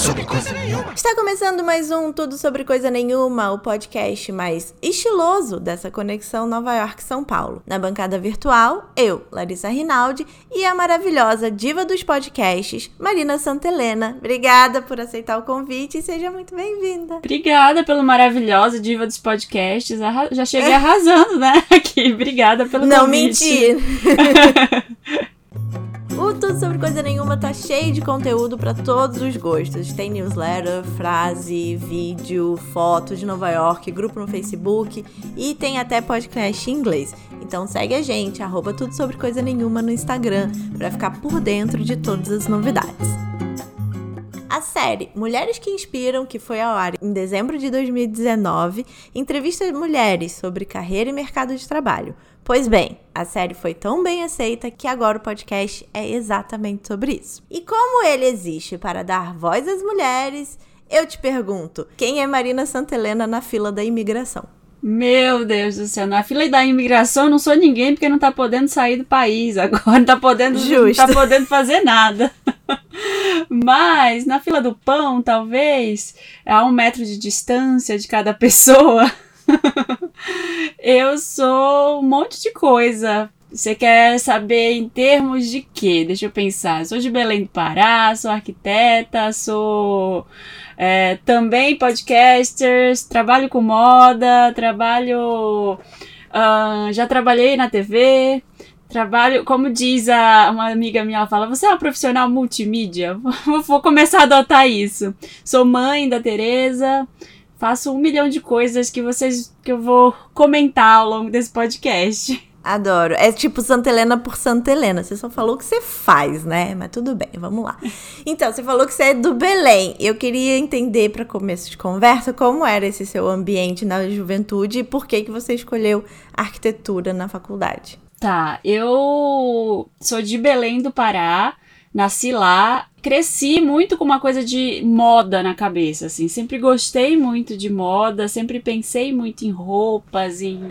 sobre coisa nenhuma. Está começando mais um Tudo Sobre Coisa Nenhuma, o podcast mais estiloso dessa conexão Nova York-São Paulo. Na bancada virtual, eu, Larissa Rinaldi, e a maravilhosa diva dos podcasts, Marina Santelena. Obrigada por aceitar o convite e seja muito bem-vinda. Obrigada pelo maravilhosa diva dos podcasts. Já cheguei arrasando, né? Aqui, obrigada pelo Não convite. mentir. O Tudo Sobre Coisa Nenhuma tá cheio de conteúdo para todos os gostos. Tem newsletter, frase, vídeo, foto de Nova York, grupo no Facebook e tem até podcast em inglês. Então segue a gente, arroba Tudo Sobre Coisa Nenhuma no Instagram, para ficar por dentro de todas as novidades. A série Mulheres que Inspiram, que foi ao ar em dezembro de 2019, entrevista mulheres sobre carreira e mercado de trabalho. Pois bem, a série foi tão bem aceita que agora o podcast é exatamente sobre isso. E como ele existe para dar voz às mulheres, eu te pergunto: quem é Marina Santelena na fila da imigração? Meu Deus do céu, na fila da imigração eu não sou ninguém porque não tá podendo sair do país agora, não tá podendo, não tá podendo fazer nada. Mas na fila do pão, talvez, a um metro de distância de cada pessoa, eu sou um monte de coisa. Você quer saber em termos de quê? Deixa eu pensar. Sou de Belém do Pará, sou arquiteta, sou é, também podcaster, trabalho com moda, trabalho. Uh, já trabalhei na TV, Trabalho, como diz a, uma amiga minha, ela fala: Você é uma profissional multimídia? Vou começar a adotar isso. Sou mãe da Tereza, faço um milhão de coisas que vocês que eu vou comentar ao longo desse podcast. Adoro. É tipo Santa Helena por Santa Helena. Você só falou o que você faz, né? Mas tudo bem, vamos lá. Então, você falou que você é do Belém. Eu queria entender, para começo de conversa, como era esse seu ambiente na juventude e por que, que você escolheu arquitetura na faculdade. Tá, eu sou de Belém do Pará, nasci lá, cresci muito com uma coisa de moda na cabeça, assim, sempre gostei muito de moda, sempre pensei muito em roupas, em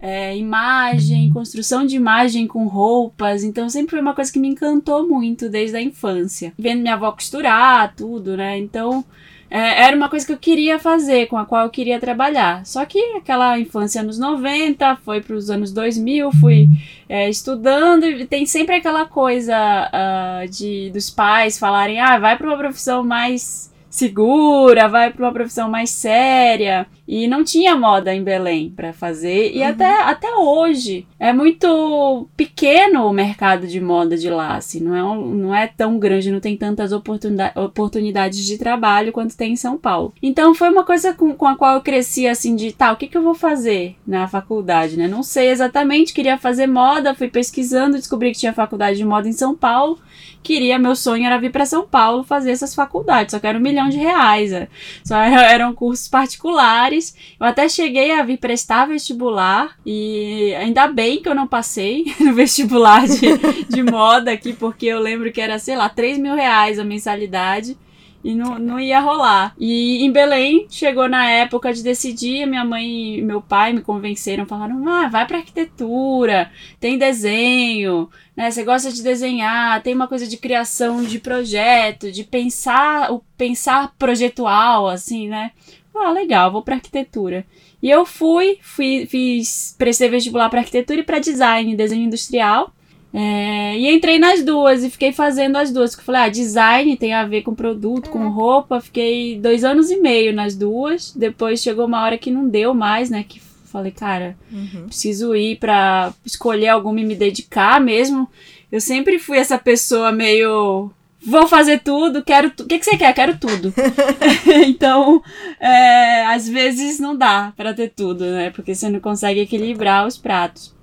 é, imagem, construção de imagem com roupas, então sempre foi uma coisa que me encantou muito desde a infância. Vendo minha avó costurar, tudo, né? Então é, era uma coisa que eu queria fazer, com a qual eu queria trabalhar. Só que aquela infância anos 90, foi para os anos 2000, fui é, estudando e tem sempre aquela coisa uh, de dos pais falarem, ah, vai para uma profissão mais segura, vai para uma profissão mais séria. E não tinha moda em Belém para fazer. E uhum. até, até hoje é muito pequeno o mercado de moda de lá. Assim, não, é um, não é tão grande, não tem tantas oportunidade, oportunidades de trabalho quanto tem em São Paulo. Então foi uma coisa com, com a qual eu cresci assim de tá, o que, que eu vou fazer na faculdade, né? Não sei exatamente, queria fazer moda, fui pesquisando, descobri que tinha faculdade de moda em São Paulo. Queria, meu sonho era vir para São Paulo fazer essas faculdades, só que era um milhão de reais. É. Só eram cursos particulares eu até cheguei a vir prestar vestibular e ainda bem que eu não passei no vestibular de, de moda aqui, porque eu lembro que era, sei lá, 3 mil reais a mensalidade e não, não ia rolar. E em Belém, chegou na época de decidir, minha mãe e meu pai me convenceram, falaram, ah, vai pra arquitetura, tem desenho, né, você gosta de desenhar, tem uma coisa de criação de projeto, de pensar, o pensar projetual, assim, né, ah, legal, vou para arquitetura. E eu fui, fui fiz, prestei vestibular para arquitetura e para design, desenho industrial. É, e entrei nas duas e fiquei fazendo as duas. Porque falei, ah, design tem a ver com produto, com roupa. Fiquei dois anos e meio nas duas. Depois chegou uma hora que não deu mais, né? Que falei, cara, uhum. preciso ir para escolher alguma e me dedicar mesmo. Eu sempre fui essa pessoa meio vou fazer tudo, quero tudo. O que, que você quer? Quero tudo. então, é, às vezes não dá para ter tudo, né? Porque você não consegue equilibrar os pratos.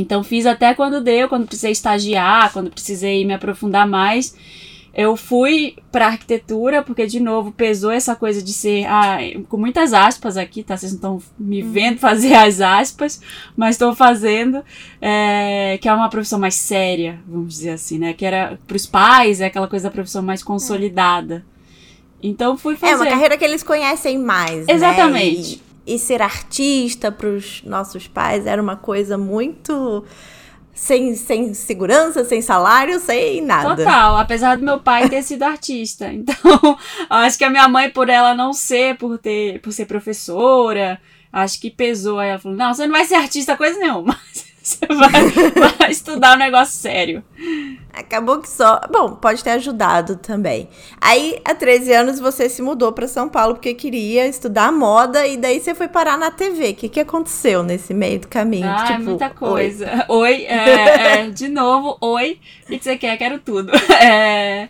Então, fiz até quando deu, quando precisei estagiar, quando precisei me aprofundar mais. Eu fui para arquitetura, porque, de novo, pesou essa coisa de ser. Ah, com muitas aspas aqui, tá? Vocês não estão me uhum. vendo fazer as aspas, mas estou fazendo. É, que é uma profissão mais séria, vamos dizer assim, né? Que era para os pais, é aquela coisa da profissão mais consolidada. Então fui fazer. É uma carreira que eles conhecem mais. Né? Exatamente. Né? E, e ser artista para os nossos pais era uma coisa muito sem, sem segurança, sem salário, sem nada. Total, apesar do meu pai ter sido artista. Então, acho que a minha mãe, por ela não ser, por ter, por ser professora, acho que pesou. Aí ela falou: não, você não vai ser artista coisa nenhuma. Você vai, vai estudar um negócio sério. Acabou que só. Bom, pode ter ajudado também. Aí, há 13 anos, você se mudou para São Paulo porque queria estudar moda e daí você foi parar na TV. O que, que aconteceu nesse meio do caminho? Ah, tipo, muita coisa. Oi, oi é, é, de novo, oi. O que você quer? Quero tudo. É,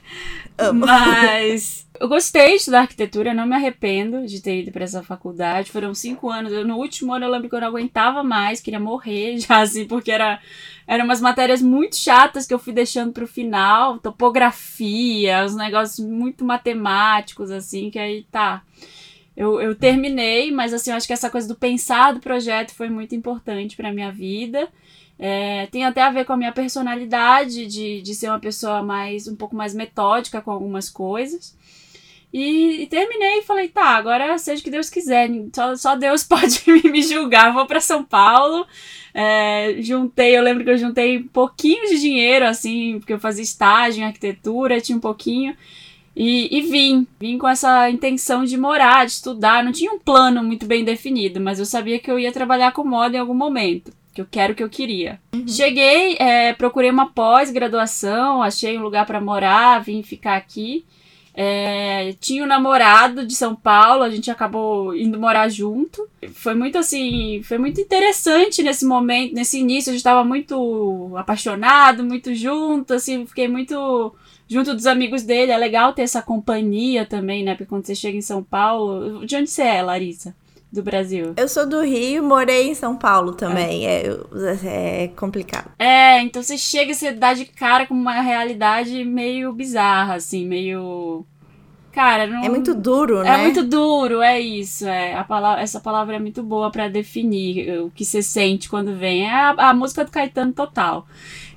Amo. Mas eu gostei de estudar arquitetura, não me arrependo de ter ido para essa faculdade. Foram cinco anos. Eu, no último ano eu lembro que eu não aguentava mais, queria morrer já, assim, porque era, eram umas matérias muito chatas que eu fui deixando para o final. Topografia, os negócios muito matemáticos, assim, que aí tá. Eu, eu terminei, mas assim, eu acho que essa coisa do pensar do projeto foi muito importante para minha vida. É, tem até a ver com a minha personalidade de, de ser uma pessoa mais um pouco mais metódica com algumas coisas. E, e, terminei e falei, tá, agora seja o que Deus quiser, só, só Deus pode me julgar. Vou para São Paulo, é, juntei, eu lembro que eu juntei um pouquinho de dinheiro, assim, porque eu fazia estágio em arquitetura, tinha um pouquinho. E, e vim, vim com essa intenção de morar, de estudar. Não tinha um plano muito bem definido, mas eu sabia que eu ia trabalhar com moda em algum momento que eu quero o que eu queria. Uhum. Cheguei, é, procurei uma pós-graduação, achei um lugar para morar, vim ficar aqui. É, tinha um namorado de São Paulo, a gente acabou indo morar junto. Foi muito assim, foi muito interessante nesse momento, nesse início, a gente estava muito apaixonado, muito junto, assim, fiquei muito junto dos amigos dele. É legal ter essa companhia também, né? Porque quando você chega em São Paulo, de onde você é, Larissa? Do Brasil? Eu sou do Rio, morei em São Paulo também. É, é, é complicado. É, então você chega e você dá de cara com uma realidade meio bizarra, assim, meio. Cara, não... É muito duro, é né? É muito duro, é isso. É. A palavra, essa palavra é muito boa para definir o que você sente quando vem. É a, a música do Caetano total.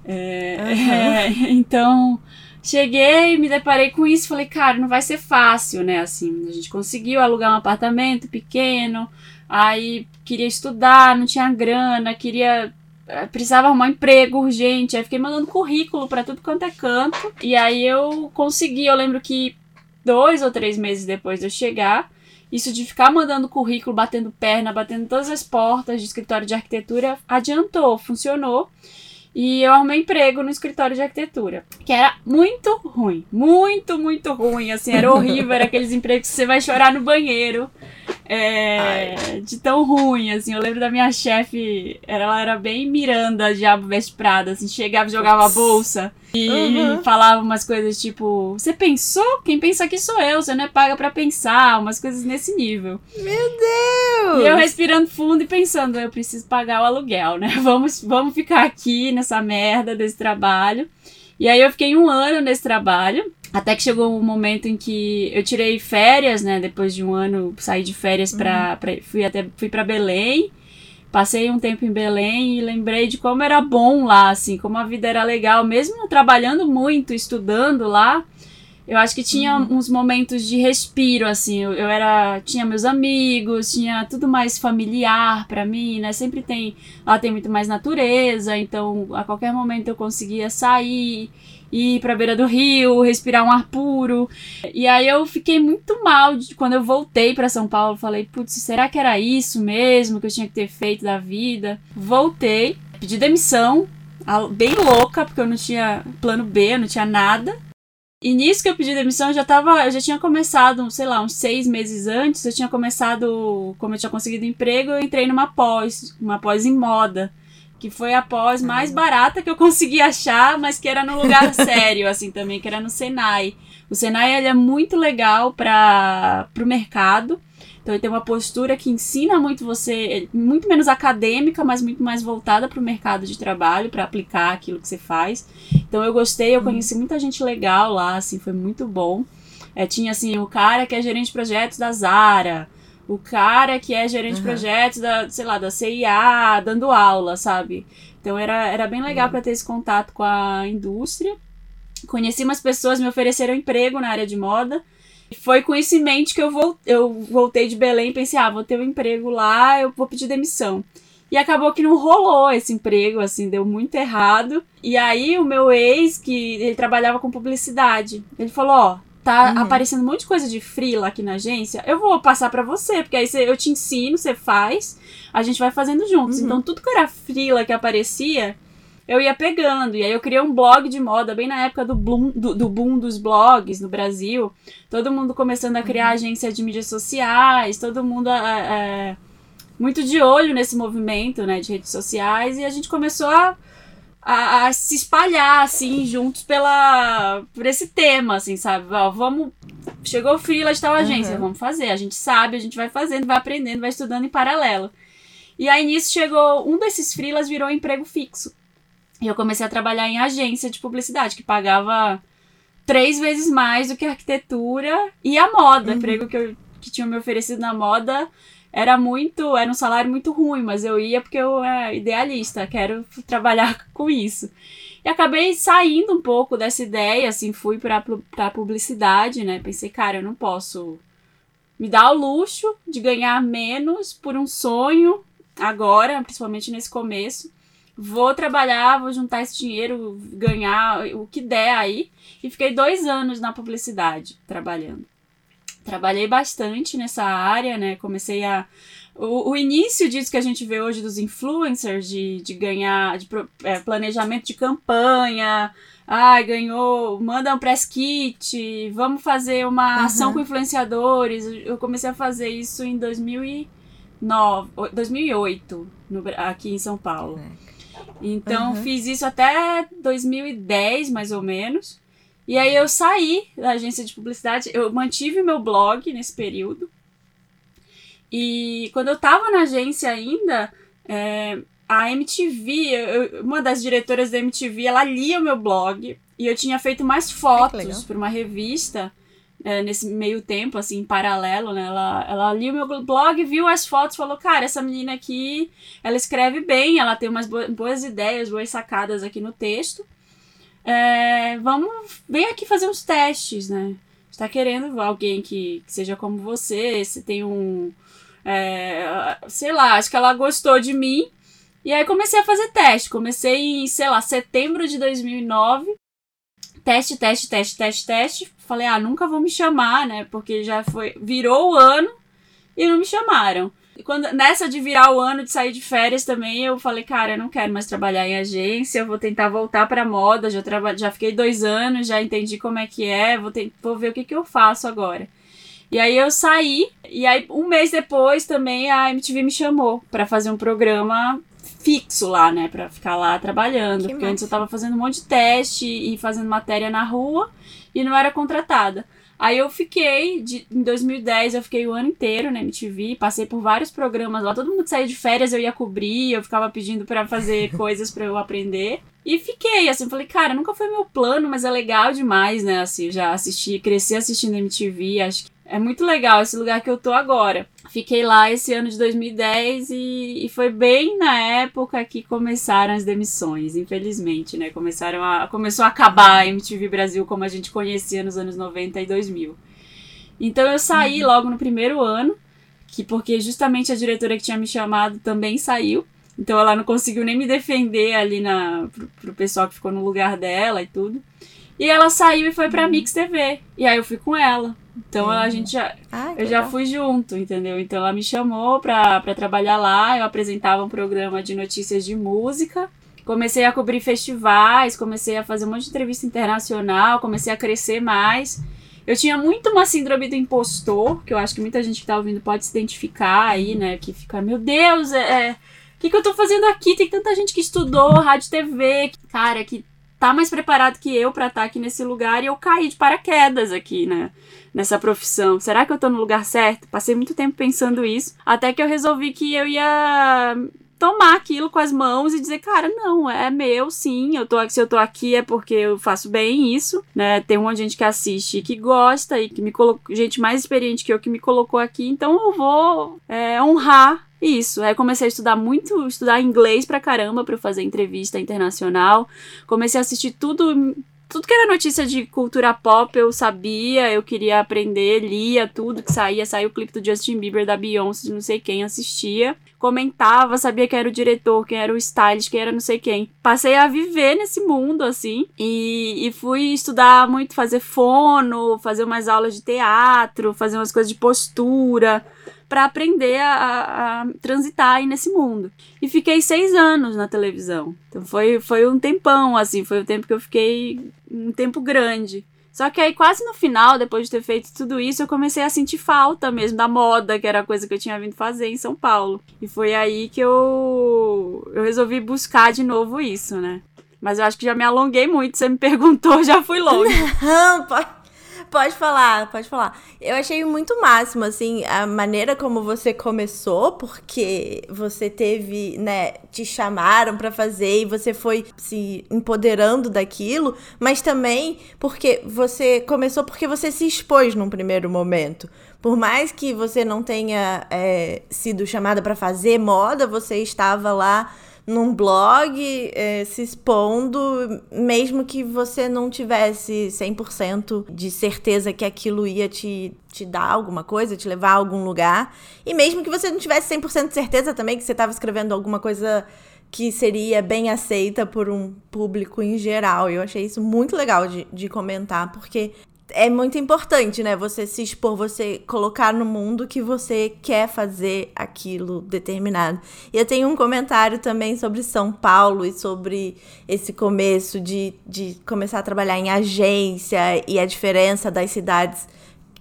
É, uhum. é, então, cheguei, me deparei com isso, falei, cara, não vai ser fácil, né? Assim, a gente conseguiu alugar um apartamento pequeno, aí queria estudar, não tinha grana, queria eh, precisava arrumar um emprego urgente, aí fiquei mandando currículo para tudo quanto é canto, e aí eu consegui, eu lembro que dois ou três meses depois de eu chegar, isso de ficar mandando currículo, batendo perna, batendo todas as portas de escritório de arquitetura, adiantou, funcionou. E eu arrumei emprego no escritório de arquitetura, que era muito ruim, muito, muito ruim, assim, era horrível, era aqueles empregos que você vai chorar no banheiro, é, de tão ruim, assim, eu lembro da minha chefe, ela era bem Miranda, Diabo Veste Prada, assim, chegava e jogava a bolsa, e uhum. falava umas coisas tipo, você pensou? Quem pensa aqui sou eu, você não é paga para pensar, umas coisas nesse nível. Meu Deus! E eu respirando fundo e pensando, eu preciso pagar o aluguel, né? Vamos, vamos ficar aqui nessa merda desse trabalho. E aí eu fiquei um ano nesse trabalho. Até que chegou um momento em que eu tirei férias, né? Depois de um ano, saí de férias para uhum. Pra, fui até fui para Belém. Passei um tempo em Belém e lembrei de como era bom lá, assim, como a vida era legal, mesmo trabalhando muito, estudando lá. Eu acho que tinha uhum. uns momentos de respiro, assim. Eu, eu, era. Tinha meus amigos, tinha tudo mais familiar para mim, né? Sempre tem. Lá tem muito mais natureza, então a qualquer momento eu conseguia sair ir pra beira do rio, respirar um ar puro. E aí eu fiquei muito mal de, quando eu voltei para São Paulo. Falei, putz, será que era isso mesmo que eu tinha que ter feito da vida? Voltei, pedi demissão, bem louca, porque eu não tinha plano B, eu não tinha nada. E nisso que eu pedi demissão, eu já tava, eu já tinha começado, sei lá, uns seis meses antes, eu tinha começado, como eu tinha conseguido emprego, eu entrei numa pós, uma pós em moda que foi a pós mais barata que eu consegui achar, mas que era no lugar sério, assim, também, que era no Senai. O Senai, ele é muito legal para o mercado, então ele tem uma postura que ensina muito você, muito menos acadêmica, mas muito mais voltada para o mercado de trabalho, para aplicar aquilo que você faz. Então eu gostei, eu uhum. conheci muita gente legal lá, assim, foi muito bom. É, tinha assim, o cara que é gerente de projetos da Zara, o cara que é gerente uhum. de projetos da, sei lá, da CIA, dando aula, sabe? Então era, era bem legal uhum. para ter esse contato com a indústria. Conheci umas pessoas, me ofereceram emprego na área de moda. E foi com isso em mente que eu, vol eu voltei de Belém e pensei, ah, vou ter um emprego lá, eu vou pedir demissão. E acabou que não rolou esse emprego, assim, deu muito errado. E aí o meu ex, que ele trabalhava com publicidade, ele falou, ó, tá uhum. aparecendo um monte de coisa de freela aqui na agência, eu vou passar para você, porque aí eu te ensino, você faz, a gente vai fazendo juntos. Uhum. Então tudo que era freela que aparecia, eu ia pegando. E aí eu criei um blog de moda, bem na época do boom, do, do boom dos blogs no Brasil. Todo mundo começando a criar uhum. agência de mídias sociais, todo mundo é, muito de olho nesse movimento né, de redes sociais. E a gente começou a, a, a se espalhar, assim, juntos pela, por esse tema, assim, sabe? Ó, vamos... Chegou o freela de tal agência, uhum. vamos fazer. A gente sabe, a gente vai fazendo, vai aprendendo, vai estudando em paralelo. E aí nisso chegou, um desses freelas virou emprego fixo. E eu comecei a trabalhar em agência de publicidade, que pagava três vezes mais do que a arquitetura e a moda. Uhum. Emprego que, eu, que tinham me oferecido na moda era muito. Era um salário muito ruim, mas eu ia porque eu é idealista, quero trabalhar com isso. E acabei saindo um pouco dessa ideia, assim, fui pra, pra publicidade, né? Pensei, cara, eu não posso me dar o luxo de ganhar menos por um sonho agora, principalmente nesse começo vou trabalhar, vou juntar esse dinheiro, ganhar o que der aí. E fiquei dois anos na publicidade trabalhando. Trabalhei bastante nessa área, né? Comecei a. O, o início disso que a gente vê hoje dos influencers, de, de ganhar, de é, planejamento de campanha, ah, ganhou, manda um press kit, vamos fazer uma uhum. ação com influenciadores. Eu comecei a fazer isso em 2009, 2008, no, aqui em São Paulo. É. Então uhum. fiz isso até 2010, mais ou menos. E aí eu saí da agência de publicidade, eu mantive meu blog nesse período. E quando eu tava na agência ainda, é, a MTV, eu, uma das diretoras da MTV, ela lia o meu blog e eu tinha feito mais fotos para uma revista é, nesse meio tempo, assim, em paralelo, né? Ela, ela lia o meu blog, viu as fotos, falou, cara, essa menina aqui, ela escreve bem, ela tem umas boas ideias, boas sacadas aqui no texto. É, vamos, vem aqui fazer uns testes, né? Está querendo alguém que, que, seja como você, se tem um, é, sei lá, acho que ela gostou de mim. E aí comecei a fazer teste. Comecei em, sei lá, setembro de 2009 teste, teste, teste, teste, teste. Falei, ah, nunca vão me chamar, né? Porque já foi. Virou o ano e não me chamaram. E quando, nessa de virar o ano, de sair de férias também, eu falei, cara, eu não quero mais trabalhar em agência, eu vou tentar voltar pra moda. Já, traba, já fiquei dois anos, já entendi como é que é, vou, ter, vou ver o que, que eu faço agora. E aí eu saí, e aí um mês depois também a MTV me chamou para fazer um programa fixo lá, né, para ficar lá trabalhando, que porque massa. antes eu tava fazendo um monte de teste e fazendo matéria na rua e não era contratada. Aí eu fiquei, de, em 2010 eu fiquei o ano inteiro na MTV, passei por vários programas lá, todo mundo saía de férias eu ia cobrir, eu ficava pedindo para fazer coisas para eu aprender. E fiquei, assim, falei, cara, nunca foi meu plano, mas é legal demais, né, assim, já assisti, cresci assistindo MTV, acho que é muito legal esse lugar que eu tô agora. Fiquei lá esse ano de 2010 e, e, foi bem na época que começaram as demissões, infelizmente, né? Começaram a, começou a acabar a MTV Brasil como a gente conhecia nos anos 90 e 2000. Então eu saí uhum. logo no primeiro ano, que porque justamente a diretora que tinha me chamado também saiu. Então ela não conseguiu nem me defender ali na, pro, pro pessoal que ficou no lugar dela e tudo. E ela saiu e foi pra uhum. Mix TV. E aí eu fui com ela. Então a gente já. Ah, eu já fui junto, entendeu? Então ela me chamou pra, pra trabalhar lá. Eu apresentava um programa de notícias de música. Comecei a cobrir festivais, comecei a fazer um monte de entrevista internacional, comecei a crescer mais. Eu tinha muito uma síndrome do impostor, que eu acho que muita gente que tá ouvindo pode se identificar aí, né? Que fica, meu Deus, é. é o que, que eu tô fazendo aqui? Tem tanta gente que estudou rádio TV, cara, que tá mais preparado que eu para estar tá aqui nesse lugar e eu caí de paraquedas aqui, né? nessa profissão? Será que eu tô no lugar certo? Passei muito tempo pensando isso, até que eu resolvi que eu ia tomar aquilo com as mãos e dizer, cara, não, é meu, sim, eu tô se eu tô aqui é porque eu faço bem isso, né? Tem um monte de gente que assiste e que gosta e que me colocou, gente mais experiente que eu que me colocou aqui, então eu vou é, honrar isso. Aí comecei a estudar muito, estudar inglês pra caramba pra fazer entrevista internacional. Comecei a assistir tudo tudo que era notícia de cultura pop eu sabia, eu queria aprender, lia tudo que saía, saiu o clipe do Justin Bieber, da Beyoncé, não sei quem, assistia. comentava, sabia quem era o diretor, quem era o stylist, quem era não sei quem. Passei a viver nesse mundo, assim, e, e fui estudar muito, fazer fono, fazer umas aulas de teatro, fazer umas coisas de postura para aprender a, a, transitar aí nesse mundo. E fiquei seis anos na televisão. Então foi, foi um tempão, assim, foi o tempo que eu fiquei um tempo grande. Só que aí, quase no final, depois de ter feito tudo isso, eu comecei a sentir falta mesmo da moda, que era a coisa que eu tinha vindo fazer em São Paulo. E foi aí que eu, eu resolvi buscar de novo isso, né? Mas eu acho que já me alonguei muito. Você me perguntou, já fui longe. Pode falar, pode falar. Eu achei muito máximo, assim, a maneira como você começou, porque você teve, né, te chamaram para fazer e você foi se empoderando daquilo, mas também porque você começou porque você se expôs num primeiro momento. Por mais que você não tenha é, sido chamada para fazer moda, você estava lá num blog é, se expondo, mesmo que você não tivesse 100% de certeza que aquilo ia te, te dar alguma coisa, te levar a algum lugar. E mesmo que você não tivesse 100% de certeza também que você estava escrevendo alguma coisa que seria bem aceita por um público em geral. Eu achei isso muito legal de, de comentar, porque é muito importante, né? Você se expor, você colocar no mundo que você quer fazer aquilo determinado. E eu tenho um comentário também sobre São Paulo e sobre esse começo de, de começar a trabalhar em agência e a diferença das cidades.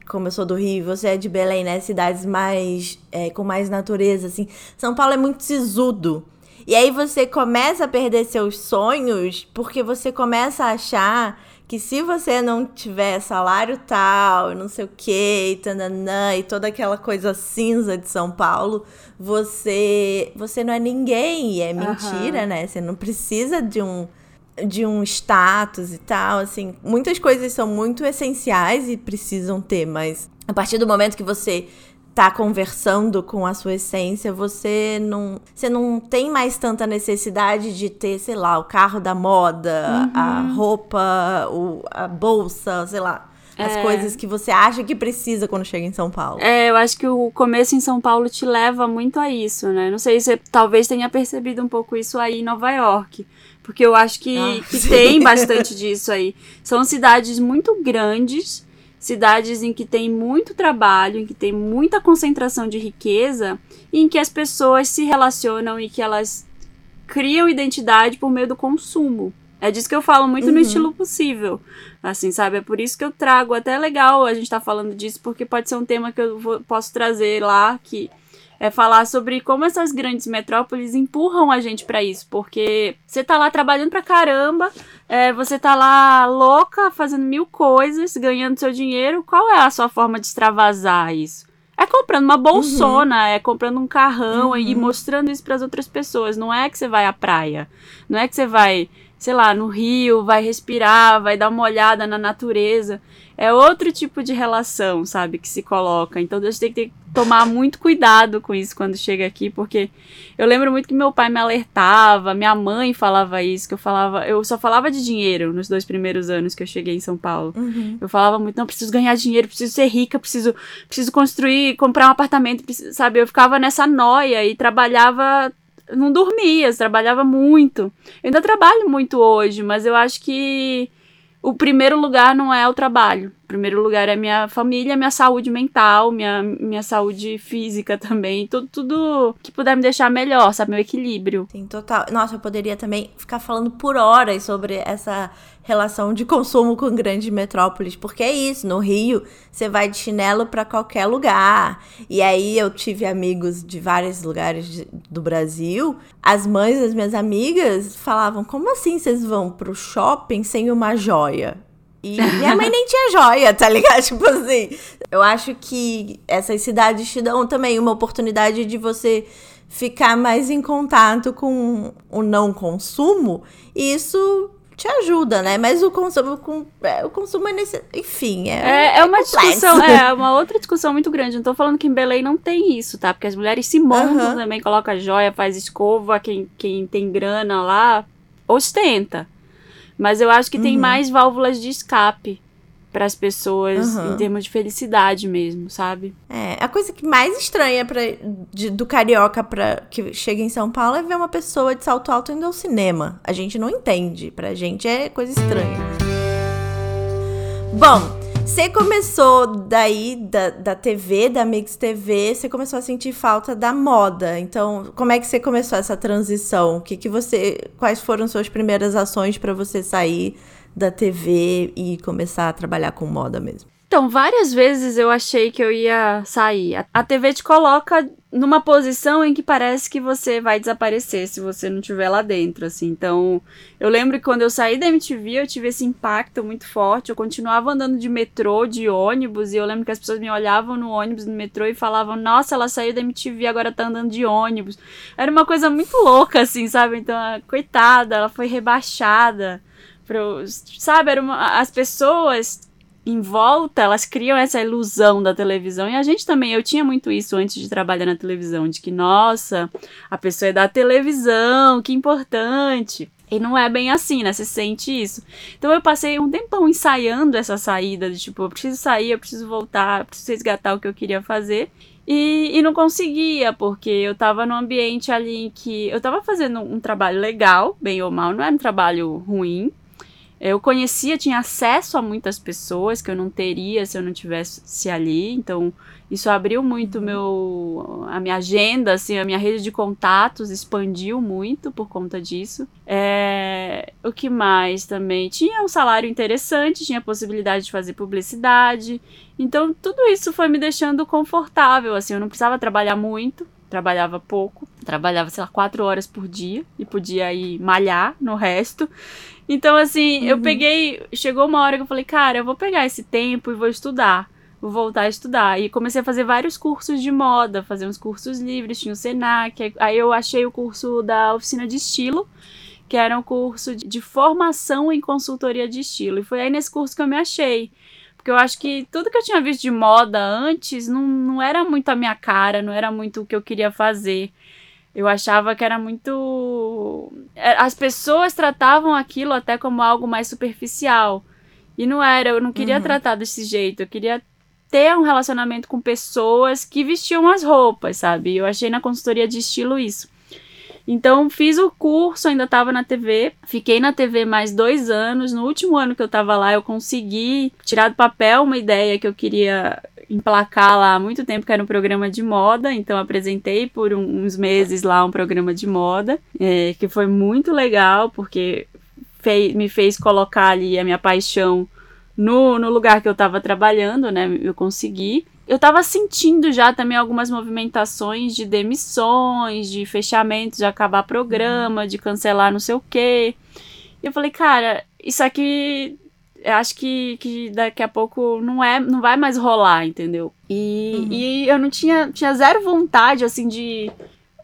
Como eu sou do Rio, você é de Belém, né? Cidades mais. É, com mais natureza, assim. São Paulo é muito sisudo. E aí você começa a perder seus sonhos porque você começa a achar que se você não tiver salário tal, não sei o que, tananã, e toda aquela coisa cinza de São Paulo, você você não é ninguém, e é mentira, uhum. né? Você não precisa de um de um status e tal, assim, muitas coisas são muito essenciais e precisam ter, mas a partir do momento que você tá conversando com a sua essência, você não, você não tem mais tanta necessidade de ter, sei lá, o carro da moda, uhum. a roupa, o, a bolsa, sei lá. As é. coisas que você acha que precisa quando chega em São Paulo. É, eu acho que o começo em São Paulo te leva muito a isso, né? Não sei se você talvez tenha percebido um pouco isso aí em Nova York. Porque eu acho que, ah, que tem bastante disso aí. São cidades muito grandes cidades em que tem muito trabalho, em que tem muita concentração de riqueza, e em que as pessoas se relacionam e que elas criam identidade por meio do consumo. É disso que eu falo muito uhum. no estilo possível. Assim, sabe? É por isso que eu trago. Até legal a gente estar tá falando disso, porque pode ser um tema que eu vou, posso trazer lá, que é falar sobre como essas grandes metrópoles empurram a gente para isso, porque você tá lá trabalhando pra caramba, é, você tá lá louca, fazendo mil coisas, ganhando seu dinheiro, qual é a sua forma de extravasar isso? É comprando uma bolsona, uhum. é comprando um carrão uhum. e mostrando isso para as outras pessoas. Não é que você vai à praia, não é que você vai, sei lá, no rio, vai respirar, vai dar uma olhada na natureza é outro tipo de relação, sabe, que se coloca. Então a gente tem que tomar muito cuidado com isso quando chega aqui, porque eu lembro muito que meu pai me alertava, minha mãe falava isso, que eu falava, eu só falava de dinheiro nos dois primeiros anos que eu cheguei em São Paulo. Uhum. Eu falava muito, não, preciso ganhar dinheiro, preciso ser rica, preciso, preciso construir, comprar um apartamento, preciso, sabe? Eu ficava nessa noia e trabalhava não dormia, trabalhava muito. Eu ainda trabalho muito hoje, mas eu acho que o primeiro lugar não é o trabalho. Primeiro lugar é minha família, minha saúde mental, minha, minha saúde física também. Tudo, tudo que puder me deixar melhor, sabe? Meu equilíbrio. Sim, total. Nossa, eu poderia também ficar falando por horas sobre essa relação de consumo com grandes metrópoles, porque é isso, no Rio você vai de chinelo para qualquer lugar. E aí eu tive amigos de vários lugares de, do Brasil, as mães das minhas amigas falavam: "Como assim vocês vão pro shopping sem uma joia?" E minha mãe nem tinha joia, tá ligado? Tipo assim, eu acho que essas cidades te dão também uma oportunidade de você ficar mais em contato com o não consumo. E isso te ajuda, né? Mas o consumo, com, é, o consumo é nesse. Enfim, é. É, é uma complexo. discussão, é uma outra discussão muito grande. Não tô falando que em Belém não tem isso, tá? Porque as mulheres se montam uhum. também, coloca joia, faz escova, quem, quem tem grana lá, ostenta. Mas eu acho que uhum. tem mais válvulas de escape para as pessoas uhum. em termos de felicidade mesmo, sabe? É, a coisa que mais estranha pra, de, do carioca para que chega em São Paulo é ver uma pessoa de salto alto indo ao cinema. A gente não entende, pra gente é coisa estranha. Bom, você começou daí da, da TV, da Mix TV, você começou a sentir falta da moda. Então, como é que você começou essa transição? O que que você, quais foram suas primeiras ações para você sair da TV e começar a trabalhar com moda mesmo? Então, várias vezes eu achei que eu ia sair. A TV te coloca numa posição em que parece que você vai desaparecer se você não estiver lá dentro, assim. Então, eu lembro que quando eu saí da MTV, eu tive esse impacto muito forte. Eu continuava andando de metrô, de ônibus, e eu lembro que as pessoas me olhavam no ônibus, no metrô, e falavam: Nossa, ela saiu da MTV, agora tá andando de ônibus. Era uma coisa muito louca, assim, sabe? Então, coitada, ela foi rebaixada. Pro, sabe, era uma, as pessoas em volta, elas criam essa ilusão da televisão. E a gente também, eu tinha muito isso antes de trabalhar na televisão, de que, nossa, a pessoa é da televisão, que importante. E não é bem assim, né? Você sente isso. Então eu passei um tempão ensaiando essa saída, de tipo, eu preciso sair, eu preciso voltar, eu preciso resgatar o que eu queria fazer. E, e não conseguia, porque eu tava num ambiente ali em que eu tava fazendo um trabalho legal, bem ou mal, não era um trabalho ruim, eu conhecia, tinha acesso a muitas pessoas que eu não teria se eu não tivesse ali, então isso abriu muito meu a minha agenda, assim, a minha rede de contatos expandiu muito por conta disso. É, o que mais também? Tinha um salário interessante, tinha a possibilidade de fazer publicidade, então tudo isso foi me deixando confortável, assim, eu não precisava trabalhar muito, trabalhava pouco, trabalhava, sei lá, quatro horas por dia e podia ir malhar no resto. Então, assim, uhum. eu peguei. Chegou uma hora que eu falei, cara, eu vou pegar esse tempo e vou estudar. Vou voltar a estudar. E comecei a fazer vários cursos de moda, fazer uns cursos livres, tinha o Senac. Aí eu achei o curso da oficina de estilo, que era um curso de formação em consultoria de estilo. E foi aí nesse curso que eu me achei. Porque eu acho que tudo que eu tinha visto de moda antes não, não era muito a minha cara, não era muito o que eu queria fazer. Eu achava que era muito. É, as pessoas tratavam aquilo até como algo mais superficial. E não era, eu não queria uhum. tratar desse jeito. Eu queria ter um relacionamento com pessoas que vestiam as roupas, sabe? Eu achei na consultoria de estilo isso. Então, fiz o curso, ainda estava na TV. Fiquei na TV mais dois anos. No último ano que eu estava lá, eu consegui tirar do papel uma ideia que eu queria emplacar lá há muito tempo, que era um programa de moda. Então, apresentei por uns meses lá um programa de moda, é, que foi muito legal, porque me fez colocar ali a minha paixão no, no lugar que eu estava trabalhando, né? Eu consegui eu tava sentindo já também algumas movimentações de demissões, de fechamento, de acabar programa, de cancelar não sei o quê. E eu falei, cara, isso aqui eu acho que, que daqui a pouco não é não vai mais rolar, entendeu? E, uhum. e eu não tinha, tinha zero vontade, assim, de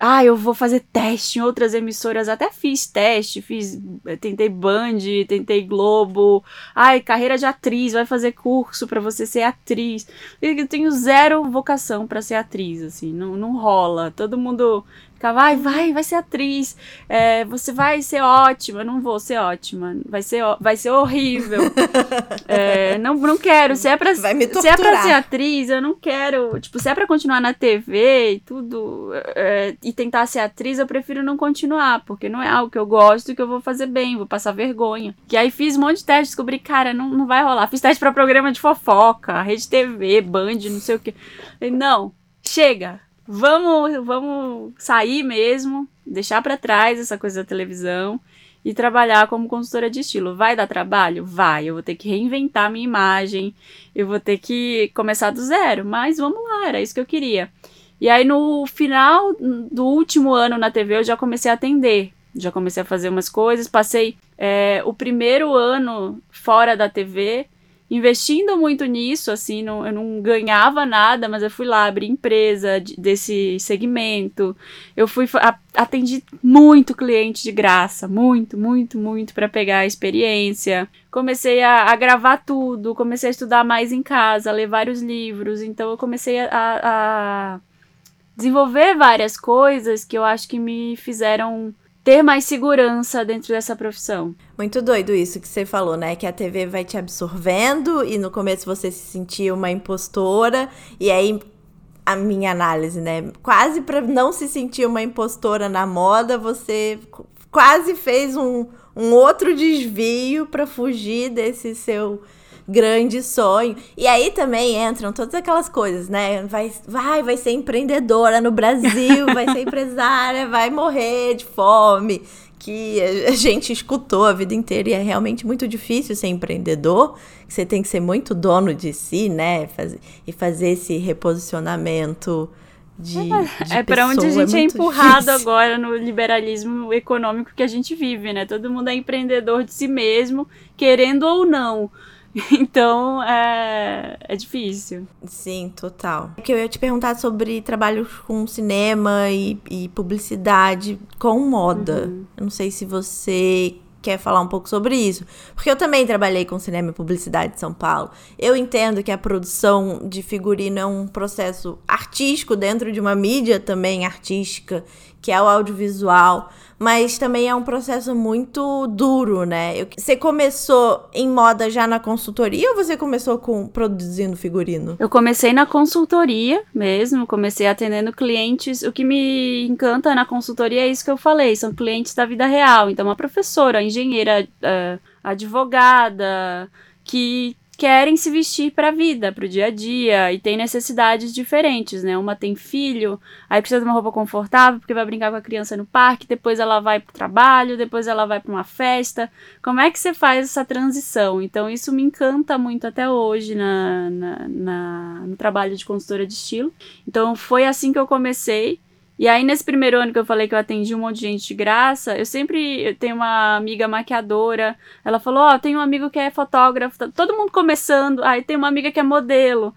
ah, eu vou fazer teste em outras emissoras. Até fiz teste, fiz, eh, tentei Band, tentei Globo. Ai, carreira de atriz, vai fazer curso para você ser atriz. Eu tenho zero vocação para ser atriz, assim, não, não rola. Todo mundo Ficava, vai, vai, vai ser atriz. É, você vai ser ótima. Não vou ser ótima. Vai ser, vai ser horrível. é, não, não quero. Se é, pra, vai me se é pra ser atriz, eu não quero. Tipo, se é pra continuar na TV e tudo, é, e tentar ser atriz, eu prefiro não continuar. Porque não é algo que eu gosto e que eu vou fazer bem, vou passar vergonha. Que aí fiz um monte de teste, descobri, cara, não, não vai rolar. Fiz teste pra programa de fofoca, rede TV, Band, não sei o que. Não, chega vamos, vamos sair mesmo, deixar para trás essa coisa da televisão e trabalhar como consultora de estilo. Vai dar trabalho? Vai. Eu vou ter que reinventar minha imagem, eu vou ter que começar do zero, mas vamos lá, era isso que eu queria. E aí no final do último ano na TV eu já comecei a atender, já comecei a fazer umas coisas, passei é, o primeiro ano fora da TV investindo muito nisso, assim, não, eu não ganhava nada, mas eu fui lá abrir empresa de, desse segmento. Eu fui atendi muito cliente de graça, muito, muito, muito para pegar a experiência. Comecei a, a, gravar tudo, comecei a estudar mais em casa, ler vários livros. Então eu comecei a, a desenvolver várias coisas que eu acho que me fizeram ter mais segurança dentro dessa profissão. Muito doido isso que você falou, né? Que a TV vai te absorvendo e no começo você se sentia uma impostora e aí a minha análise, né? Quase para não se sentir uma impostora na moda, você quase fez um, um outro desvio para fugir desse seu grande sonho. E aí também entram todas aquelas coisas, né? Vai, vai, vai ser empreendedora no Brasil, vai ser empresária, vai morrer de fome. Que a gente escutou a vida inteira e é realmente muito difícil ser empreendedor. Você tem que ser muito dono de si, né? E fazer esse reposicionamento. De, de é para onde a gente é, é empurrado difícil. agora no liberalismo econômico que a gente vive, né? Todo mundo é empreendedor de si mesmo, querendo ou não. Então é, é difícil. Sim, total. É que eu ia te perguntar sobre trabalhos com cinema e, e publicidade com moda. Uhum. Eu não sei se você quer falar um pouco sobre isso. Porque eu também trabalhei com cinema e publicidade em São Paulo. Eu entendo que a produção de figurino é um processo artístico dentro de uma mídia também artística, que é o audiovisual mas também é um processo muito duro, né? Você começou em moda já na consultoria ou você começou com produzindo figurino? Eu comecei na consultoria mesmo, comecei atendendo clientes. O que me encanta na consultoria é isso que eu falei, são clientes da vida real. Então, uma professora, engenheira, uh, advogada, que querem se vestir para a vida, para o dia a dia, e tem necessidades diferentes, né? Uma tem filho, aí precisa de uma roupa confortável porque vai brincar com a criança no parque, depois ela vai para o trabalho, depois ela vai para uma festa. Como é que você faz essa transição? Então, isso me encanta muito até hoje na, na, na no trabalho de consultora de estilo. Então, foi assim que eu comecei. E aí, nesse primeiro ano que eu falei que eu atendi um monte de gente de graça, eu sempre eu tenho uma amiga maquiadora. Ela falou: Ó, oh, tem um amigo que é fotógrafo, tá todo mundo começando. Aí tem uma amiga que é modelo.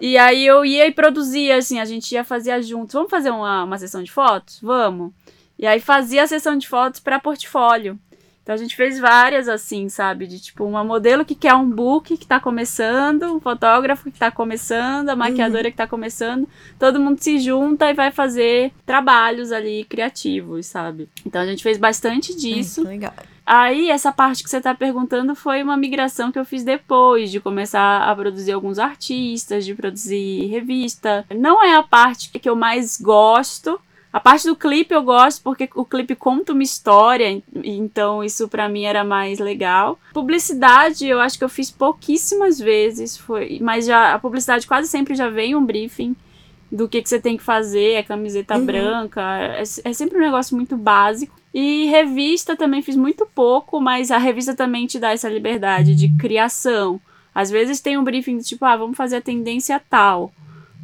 E aí eu ia e produzia, assim, a gente ia fazer juntos. Vamos fazer uma, uma sessão de fotos? Vamos. E aí fazia a sessão de fotos para portfólio. Então a gente fez várias assim, sabe? De tipo, uma modelo que quer um book que tá começando, um fotógrafo que tá começando, a maquiadora uhum. que tá começando. Todo mundo se junta e vai fazer trabalhos ali criativos, sabe? Então a gente fez bastante disso. Legal. Aí, essa parte que você tá perguntando foi uma migração que eu fiz depois de começar a produzir alguns artistas, de produzir revista. Não é a parte que eu mais gosto, a parte do clipe eu gosto porque o clipe conta uma história, então isso para mim era mais legal. Publicidade eu acho que eu fiz pouquíssimas vezes, foi, mas já a publicidade quase sempre já vem um briefing do que, que você tem que fazer, é camiseta uhum. branca, é, é sempre um negócio muito básico. E revista também fiz muito pouco, mas a revista também te dá essa liberdade de criação. Às vezes tem um briefing de tipo, ah, vamos fazer a tendência tal.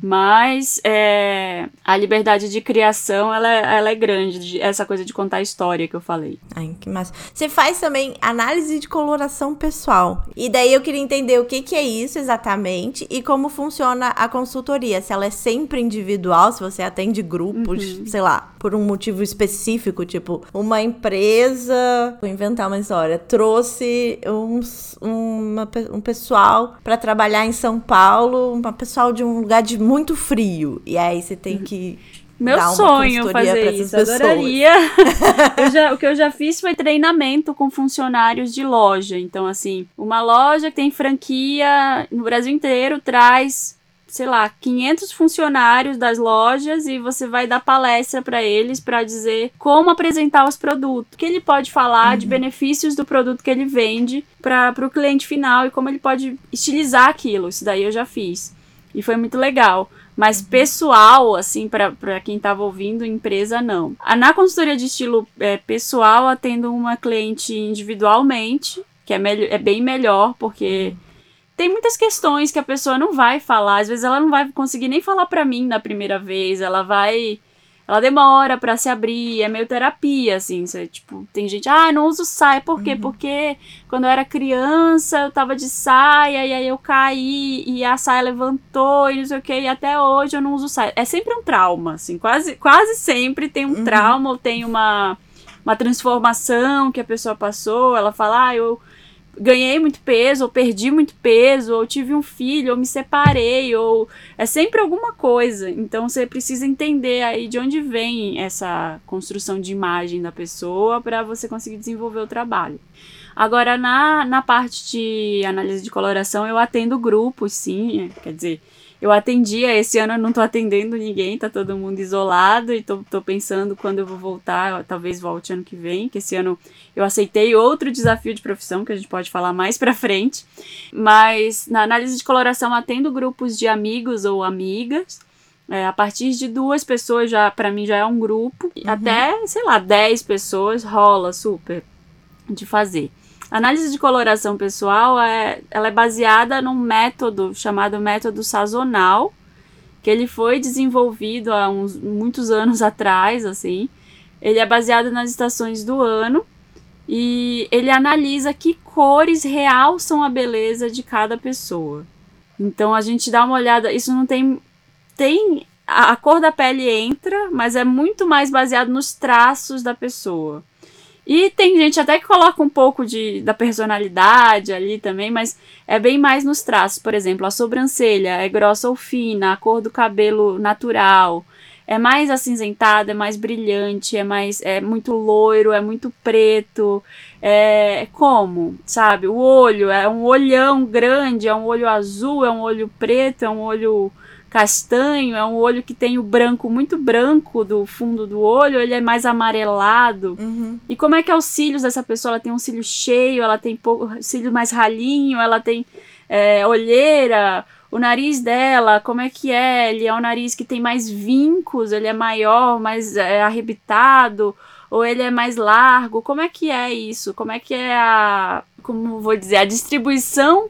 Mas é, a liberdade de criação, ela, é, ela é grande, essa coisa de contar a história que eu falei. Ai, que massa. Você faz também análise de coloração pessoal. E daí eu queria entender o que, que é isso exatamente e como funciona a consultoria. Se ela é sempre individual, se você atende grupos, uhum. sei lá, por um motivo específico, tipo, uma empresa, vou inventar uma história, trouxe uns, uma, um pessoal para trabalhar em São Paulo, um pessoal de um lugar de muito frio. E aí você tem que. Meu sonho fazer isso, pessoas. adoraria. eu já, o que eu já fiz foi treinamento com funcionários de loja. Então, assim, uma loja que tem franquia no Brasil inteiro traz sei lá, 500 funcionários das lojas e você vai dar palestra para eles para dizer como apresentar os produtos, que ele pode falar uhum. de benefícios do produto que ele vende para o cliente final e como ele pode estilizar aquilo. Isso daí eu já fiz. E foi muito legal. Mas pessoal, assim, para quem estava ouvindo, empresa não. Na consultoria de estilo é, pessoal, atendo uma cliente individualmente, que é, é bem melhor, porque tem muitas questões que a pessoa não vai falar. Às vezes ela não vai conseguir nem falar para mim na primeira vez. Ela vai ela demora para se abrir, é meio terapia, assim. Você, tipo, tem gente, ah, não uso saia. Por quê? Uhum. Porque quando eu era criança, eu tava de saia, e aí eu caí, e a saia levantou, e não sei o que, e até hoje eu não uso saia. É sempre um trauma, assim, quase, quase sempre tem um uhum. trauma, ou tem uma, uma transformação que a pessoa passou. Ela fala, ah, eu ganhei muito peso, ou perdi muito peso, ou tive um filho, ou me separei, ou é sempre alguma coisa. Então você precisa entender aí de onde vem essa construção de imagem da pessoa para você conseguir desenvolver o trabalho. Agora, na, na parte de análise de coloração, eu atendo grupos, sim, quer dizer, eu atendia, esse ano eu não tô atendendo ninguém, tá todo mundo isolado e tô, tô pensando quando eu vou voltar, talvez volte ano que vem, que esse ano eu aceitei outro desafio de profissão que a gente pode falar mais pra frente. Mas na análise de coloração atendo grupos de amigos ou amigas. É, a partir de duas pessoas já para mim já é um grupo, uhum. até, sei lá, dez pessoas rola super de fazer. A análise de coloração pessoal é, ela é baseada num método chamado método sazonal, que ele foi desenvolvido há uns muitos anos atrás, assim. Ele é baseado nas estações do ano e ele analisa que cores realçam a beleza de cada pessoa. Então a gente dá uma olhada, isso não tem tem a, a cor da pele entra, mas é muito mais baseado nos traços da pessoa. E tem gente até que coloca um pouco de, da personalidade ali também, mas é bem mais nos traços. Por exemplo, a sobrancelha é grossa ou fina, a cor do cabelo natural. É mais acinzentada, é mais brilhante, é mais é muito loiro, é muito preto. É, é como, sabe? O olho é um olhão grande, é um olho azul, é um olho preto, é um olho castanho, é um olho que tem o branco muito branco do fundo do olho, ele é mais amarelado. Uhum. E como é que é os cílios dessa pessoa? Ela tem um cílio cheio, ela tem pouco, cílio mais ralinho, ela tem é, olheira. O nariz dela, como é que é? Ele é um nariz que tem mais vincos, ele é maior, mais é, arrebitado, ou ele é mais largo? Como é que é isso? Como é que é a, como vou dizer, a distribuição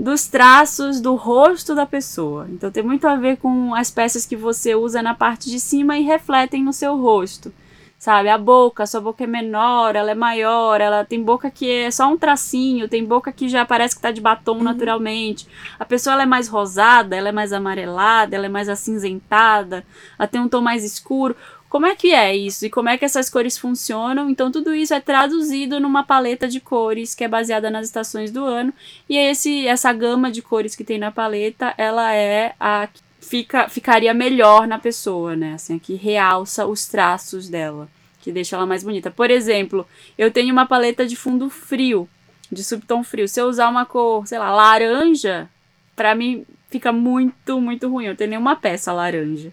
dos traços do rosto da pessoa. Então tem muito a ver com as peças que você usa na parte de cima e refletem no seu rosto. Sabe, a boca, sua boca é menor, ela é maior, ela tem boca que é só um tracinho, tem boca que já parece que tá de batom uhum. naturalmente. A pessoa ela é mais rosada, ela é mais amarelada, ela é mais acinzentada, ela tem um tom mais escuro como é que é isso e como é que essas cores funcionam. Então, tudo isso é traduzido numa paleta de cores que é baseada nas estações do ano. E esse, essa gama de cores que tem na paleta, ela é a que fica, ficaria melhor na pessoa, né? Assim, a que realça os traços dela, que deixa ela mais bonita. Por exemplo, eu tenho uma paleta de fundo frio, de subtom frio. Se eu usar uma cor, sei lá, laranja, pra mim fica muito, muito ruim. Eu tenho nenhuma peça laranja.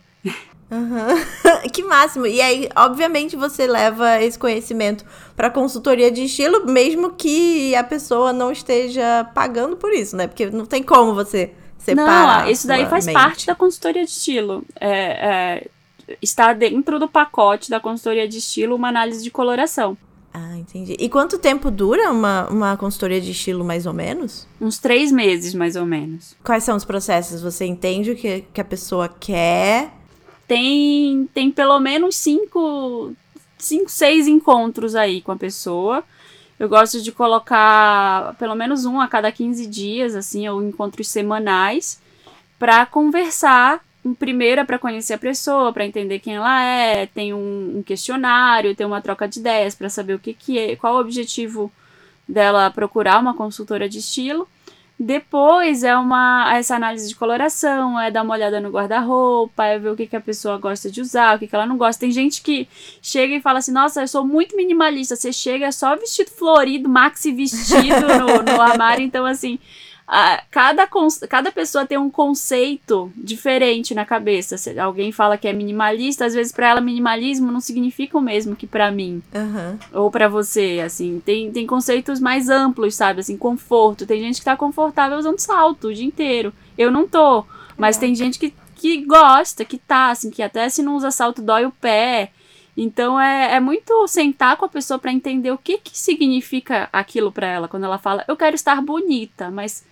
Uhum. que máximo. E aí, obviamente, você leva esse conhecimento para consultoria de estilo, mesmo que a pessoa não esteja pagando por isso, né? Porque não tem como você separar. Não, isso daí faz mente. parte da consultoria de estilo. É, é, está dentro do pacote da consultoria de estilo uma análise de coloração. Ah, entendi. E quanto tempo dura uma, uma consultoria de estilo, mais ou menos? Uns três meses, mais ou menos. Quais são os processos? Você entende o que, que a pessoa quer? Tem, tem pelo menos cinco, cinco, seis encontros aí com a pessoa. Eu gosto de colocar pelo menos um a cada 15 dias, assim, ou encontros semanais, para conversar. Primeiro é para conhecer a pessoa, para entender quem ela é, tem um, um questionário, tem uma troca de ideias para saber o que, que é, qual o objetivo dela procurar uma consultora de estilo. Depois é uma essa análise de coloração, é dar uma olhada no guarda-roupa, é ver o que, que a pessoa gosta de usar, o que, que ela não gosta. Tem gente que chega e fala assim: Nossa, eu sou muito minimalista. Você chega é só vestido florido, maxi vestido no, no armário. Então, assim, a, cada, cada pessoa tem um conceito diferente na cabeça. Se alguém fala que é minimalista, às vezes para ela minimalismo não significa o mesmo que para mim uhum. ou para você. Assim, tem, tem conceitos mais amplos, sabe? Assim, conforto. Tem gente que tá confortável usando salto o dia inteiro. Eu não tô, mas é. tem gente que, que gosta, que tá, assim, que até se não usa salto dói o pé. Então é, é muito sentar com a pessoa para entender o que, que significa aquilo para ela quando ela fala eu quero estar bonita, mas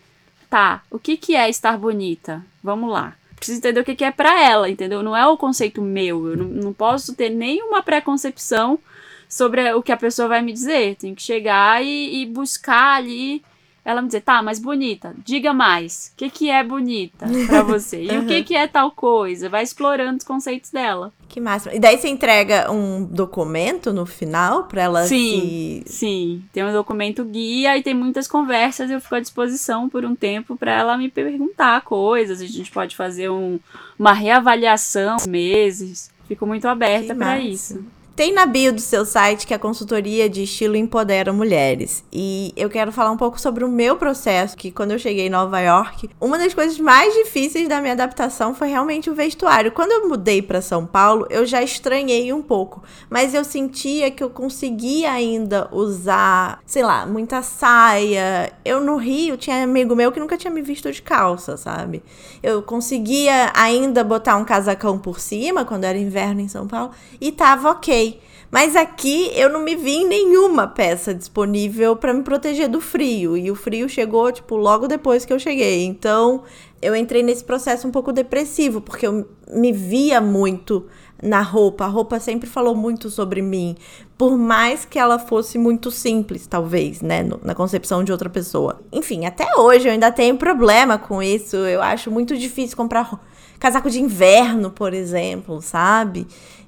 tá, o que, que é estar bonita? Vamos lá. Preciso entender o que, que é para ela, entendeu? Não é o conceito meu. Eu não, não posso ter nenhuma preconcepção sobre o que a pessoa vai me dizer. Tenho que chegar e, e buscar ali ela me dizer, tá, mas bonita, diga mais. O que, que é bonita pra você? E uhum. o que, que é tal coisa? Vai explorando os conceitos dela. Que máximo. E daí você entrega um documento no final pra ela sim, se... Sim, tem um documento guia e tem muitas conversas. Eu fico à disposição por um tempo pra ela me perguntar coisas. A gente pode fazer um, uma reavaliação meses. Fico muito aberta para isso. Tem na bio do seu site que a consultoria de estilo empodera mulheres. E eu quero falar um pouco sobre o meu processo, que quando eu cheguei em Nova York, uma das coisas mais difíceis da minha adaptação foi realmente o vestuário. Quando eu mudei para São Paulo, eu já estranhei um pouco, mas eu sentia que eu conseguia ainda usar, sei lá, muita saia. Eu no Rio tinha amigo meu que nunca tinha me visto de calça, sabe? Eu conseguia ainda botar um casacão por cima quando era inverno em São Paulo e tava ok. Mas aqui eu não me vi em nenhuma peça disponível para me proteger do frio. E o frio chegou, tipo, logo depois que eu cheguei. Então eu entrei nesse processo um pouco depressivo, porque eu me via muito na roupa. A roupa sempre falou muito sobre mim. Por mais que ela fosse muito simples, talvez, né? No, na concepção de outra pessoa. Enfim, até hoje eu ainda tenho problema com isso. Eu acho muito difícil comprar casaco de inverno, por exemplo, sabe?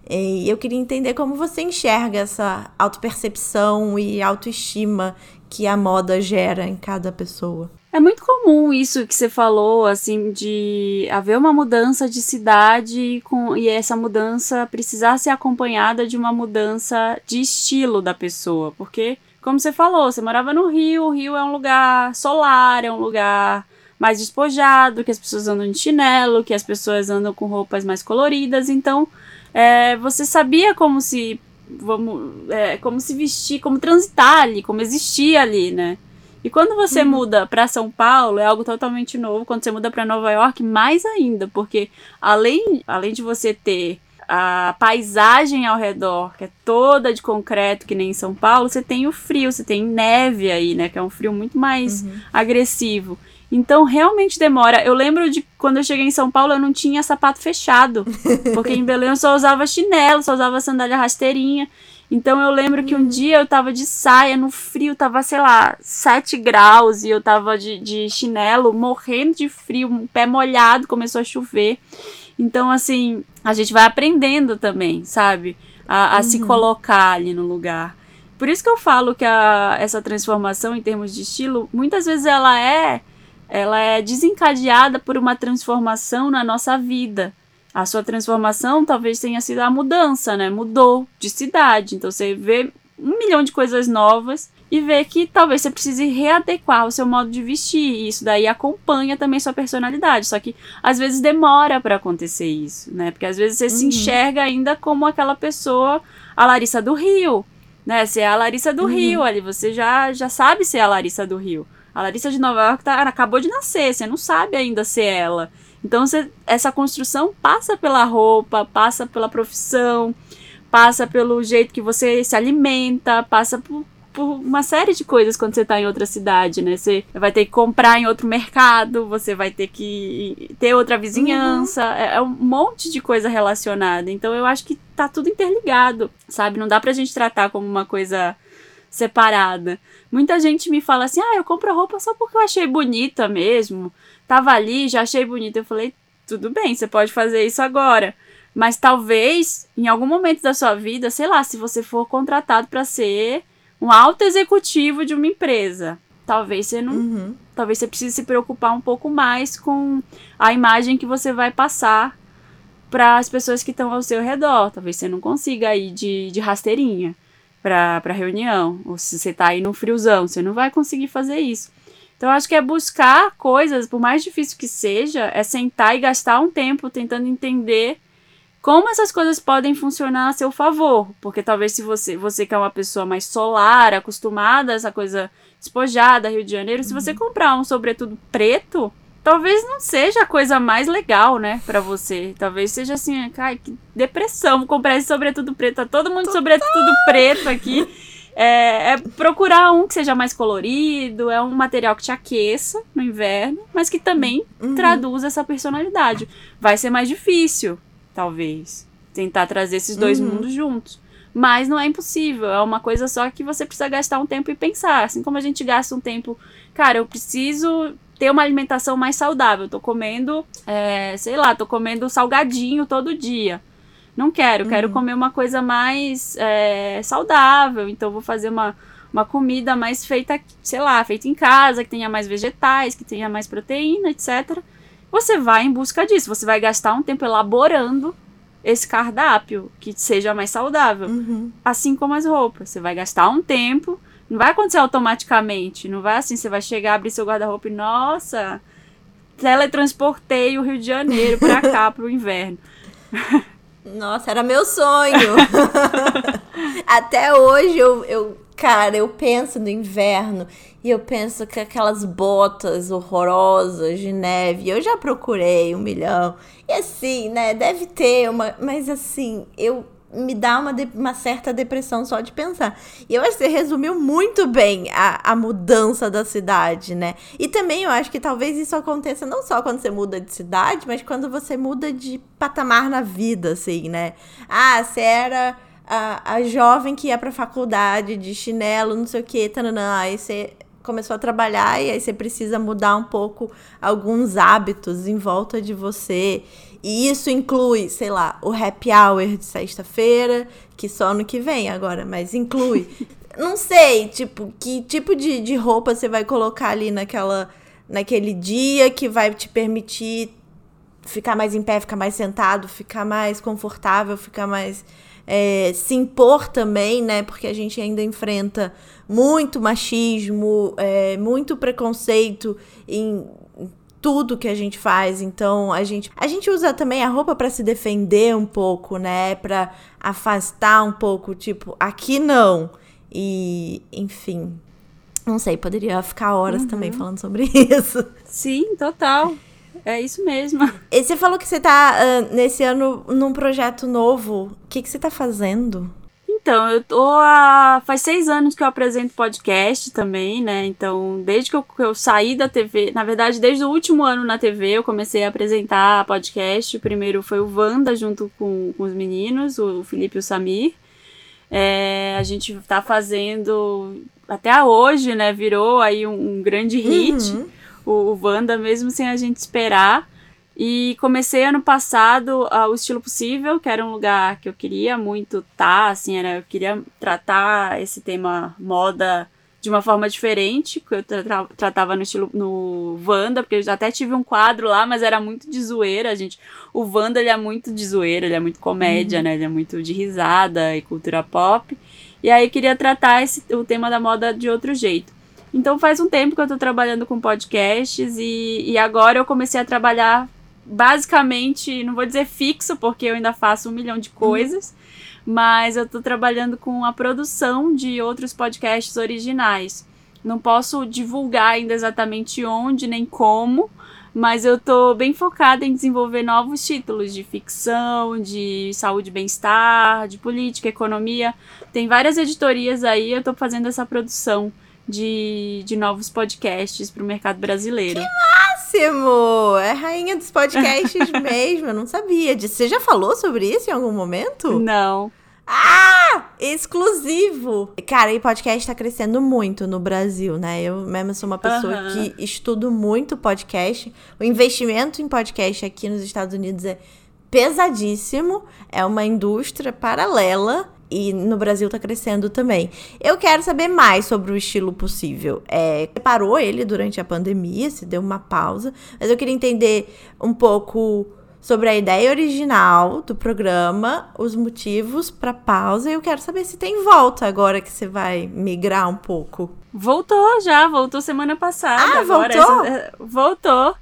E eu queria entender como você enxerga essa autopercepção e autoestima que a moda gera em cada pessoa. É muito comum isso que você falou, assim, de haver uma mudança de cidade com, e essa mudança precisar ser acompanhada de uma mudança de estilo da pessoa. Porque, como você falou, você morava no Rio, o Rio é um lugar solar, é um lugar mais despojado, que as pessoas andam de chinelo, que as pessoas andam com roupas mais coloridas, então é, você sabia como se vamos é, como se vestir, como transitar ali, como existir ali, né? E quando você uhum. muda para São Paulo, é algo totalmente novo. Quando você muda para Nova York, mais ainda, porque além, além de você ter a paisagem ao redor, que é toda de concreto, que nem em São Paulo, você tem o frio, você tem neve aí, né? Que é um frio muito mais uhum. agressivo. Então realmente demora. Eu lembro de quando eu cheguei em São Paulo, eu não tinha sapato fechado. Porque em Belém eu só usava chinelo, só usava sandália rasteirinha. Então eu lembro que um uhum. dia eu tava de saia no frio, tava, sei lá, 7 graus e eu tava de, de chinelo, morrendo de frio, um pé molhado, começou a chover. Então, assim, a gente vai aprendendo também, sabe? A, a uhum. se colocar ali no lugar. Por isso que eu falo que a, essa transformação em termos de estilo, muitas vezes ela é ela é desencadeada por uma transformação na nossa vida. A sua transformação talvez tenha sido a mudança, né? Mudou de cidade. Então você vê um milhão de coisas novas e vê que talvez você precise readequar o seu modo de vestir. E isso daí acompanha também sua personalidade. Só que às vezes demora para acontecer isso, né? Porque às vezes você uhum. se enxerga ainda como aquela pessoa, a Larissa do Rio, né? Você é a Larissa do uhum. Rio ali, você já, já sabe ser a Larissa do Rio. A Larissa de Nova York tá, acabou de nascer, você não sabe ainda ser ela. Então você, essa construção passa pela roupa, passa pela profissão, passa pelo jeito que você se alimenta, passa por, por uma série de coisas quando você está em outra cidade, né? Você vai ter que comprar em outro mercado, você vai ter que ter outra vizinhança, uhum. é, é, um monte de coisa relacionada. Então eu acho que tá tudo interligado, sabe? Não dá pra gente tratar como uma coisa separada. Muita gente me fala assim: ah, eu compro roupa só porque eu achei bonita mesmo. Tava ali, já achei bonita. Eu falei: tudo bem, você pode fazer isso agora. Mas talvez, em algum momento da sua vida, sei lá, se você for contratado para ser um alto executivo de uma empresa, talvez você não. Uhum. Talvez você precise se preocupar um pouco mais com a imagem que você vai passar para as pessoas que estão ao seu redor. Talvez você não consiga ir de, de rasteirinha para reunião, ou se você tá aí no friozão, você não vai conseguir fazer isso. Então, acho que é buscar coisas, por mais difícil que seja, é sentar e gastar um tempo tentando entender como essas coisas podem funcionar a seu favor. Porque talvez se você, você que é uma pessoa mais solar, acostumada a essa coisa despojada, Rio de Janeiro, uhum. se você uhum. comprar um sobretudo preto, talvez não seja a coisa mais legal, né, para você. Talvez seja assim, ai, que depressão, vou comprar esse sobretudo preto. Tá todo mundo Total. sobretudo preto aqui. É, é, procurar um que seja mais colorido, é um material que te aqueça no inverno, mas que também uhum. traduza essa personalidade. Vai ser mais difícil, talvez, tentar trazer esses dois uhum. mundos juntos. Mas não é impossível, é uma coisa só que você precisa gastar um tempo e pensar. Assim como a gente gasta um tempo, cara, eu preciso ter uma alimentação mais saudável. tô comendo, é, sei lá, tô comendo salgadinho todo dia. Não quero, uhum. quero comer uma coisa mais é, saudável. Então vou fazer uma, uma comida mais feita, sei lá, feita em casa, que tenha mais vegetais, que tenha mais proteína, etc. Você vai em busca disso. Você vai gastar um tempo elaborando esse cardápio que seja mais saudável. Uhum. Assim como as roupas. Você vai gastar um tempo não vai acontecer automaticamente. Não vai assim, você vai chegar, abrir seu guarda-roupa e, nossa, teletransportei o Rio de Janeiro pra cá, pro inverno. Nossa, era meu sonho. Até hoje eu, eu, cara, eu penso no inverno e eu penso que aquelas botas horrorosas de neve, eu já procurei um milhão. E assim, né, deve ter uma, mas assim, eu me dá uma, de, uma certa depressão só de pensar. E eu acho que você resumiu muito bem a, a mudança da cidade, né? E também eu acho que talvez isso aconteça não só quando você muda de cidade, mas quando você muda de patamar na vida, assim, né? Ah, você era a, a jovem que ia pra faculdade de chinelo, não sei o que, tananã, aí você começou a trabalhar e aí você precisa mudar um pouco alguns hábitos em volta de você. E isso inclui, sei lá, o happy hour de sexta-feira, que só no que vem agora, mas inclui. Não sei, tipo, que tipo de, de roupa você vai colocar ali naquela, naquele dia que vai te permitir ficar mais em pé, ficar mais sentado, ficar mais confortável, ficar mais. É, se impor também, né? Porque a gente ainda enfrenta muito machismo, é, muito preconceito em tudo que a gente faz. Então, a gente a gente usa também a roupa para se defender um pouco, né? Para afastar um pouco, tipo, aqui não. E, enfim, não sei, poderia ficar horas uhum. também falando sobre isso. Sim, total. É isso mesmo. E você falou que você tá uh, nesse ano num projeto novo. O que, que você tá fazendo? Então, eu tô há. Faz seis anos que eu apresento podcast também, né? Então, desde que eu, que eu, saí da TV, na verdade, desde o último ano na TV, eu comecei a apresentar podcast. O primeiro foi o Wanda, junto com, com os meninos, o Felipe e o Samir. É, a gente tá fazendo. Até hoje, né? Virou aí um, um grande hit. Uhum. O, o Wanda, mesmo sem a gente esperar. E comecei ano passado uh, o Estilo Possível, que era um lugar que eu queria muito estar, tá, assim, era, eu queria tratar esse tema moda de uma forma diferente, que eu tra tratava no estilo no Wanda, porque eu até tive um quadro lá, mas era muito de zoeira, gente. O Wanda ele é muito de zoeira, ele é muito comédia, uhum. né? Ele é muito de risada e cultura pop. E aí eu queria tratar esse, o tema da moda de outro jeito. Então faz um tempo que eu tô trabalhando com podcasts e, e agora eu comecei a trabalhar basicamente, não vou dizer fixo, porque eu ainda faço um milhão de coisas, uhum. mas eu estou trabalhando com a produção de outros podcasts originais. Não posso divulgar ainda exatamente onde nem como, mas eu estou bem focada em desenvolver novos títulos de ficção, de saúde e bem-estar, de política, economia. Tem várias editorias aí, eu estou fazendo essa produção de, de novos podcasts para o mercado brasileiro. Que máximo! É rainha dos podcasts mesmo, eu não sabia disso. Você já falou sobre isso em algum momento? Não. Ah! Exclusivo! Cara, e podcast tá crescendo muito no Brasil, né? Eu mesmo sou uma pessoa uhum. que estudo muito podcast. O investimento em podcast aqui nos Estados Unidos é pesadíssimo. É uma indústria paralela e no Brasil tá crescendo também. Eu quero saber mais sobre o estilo possível. É, parou ele durante a pandemia, se deu uma pausa, mas eu queria entender um pouco sobre a ideia original do programa, os motivos para pausa e eu quero saber se tem volta agora que você vai migrar um pouco. Voltou já, voltou semana passada. Ah, agora, voltou? Essa, voltou.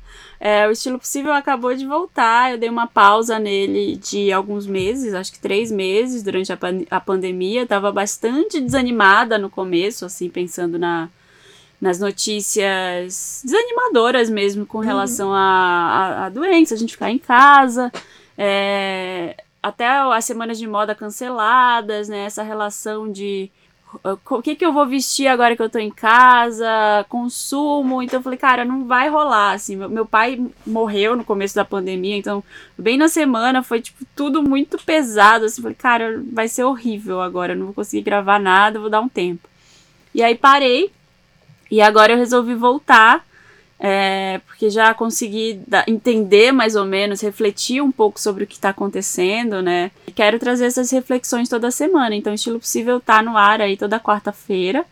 É, o Estilo Possível acabou de voltar, eu dei uma pausa nele de alguns meses, acho que três meses, durante a, pan a pandemia. Tava bastante desanimada no começo, assim, pensando na, nas notícias desanimadoras mesmo com uhum. relação à uhum. doença, a gente ficar em casa, é, até as semanas de moda canceladas, né? Essa relação de o que, que eu vou vestir agora que eu tô em casa, consumo. Então eu falei, cara, não vai rolar, assim. Meu, pai morreu no começo da pandemia, então bem na semana foi, tipo, tudo muito pesado, assim. Falei, cara, vai ser horrível agora, não vou conseguir gravar nada, vou dar um tempo. E aí parei, e agora eu resolvi voltar é, porque já consegui entender mais ou menos, refletir um pouco sobre o que está acontecendo, né? E quero trazer essas reflexões toda semana. Então, Estilo Possível tá no ar aí toda quarta-feira.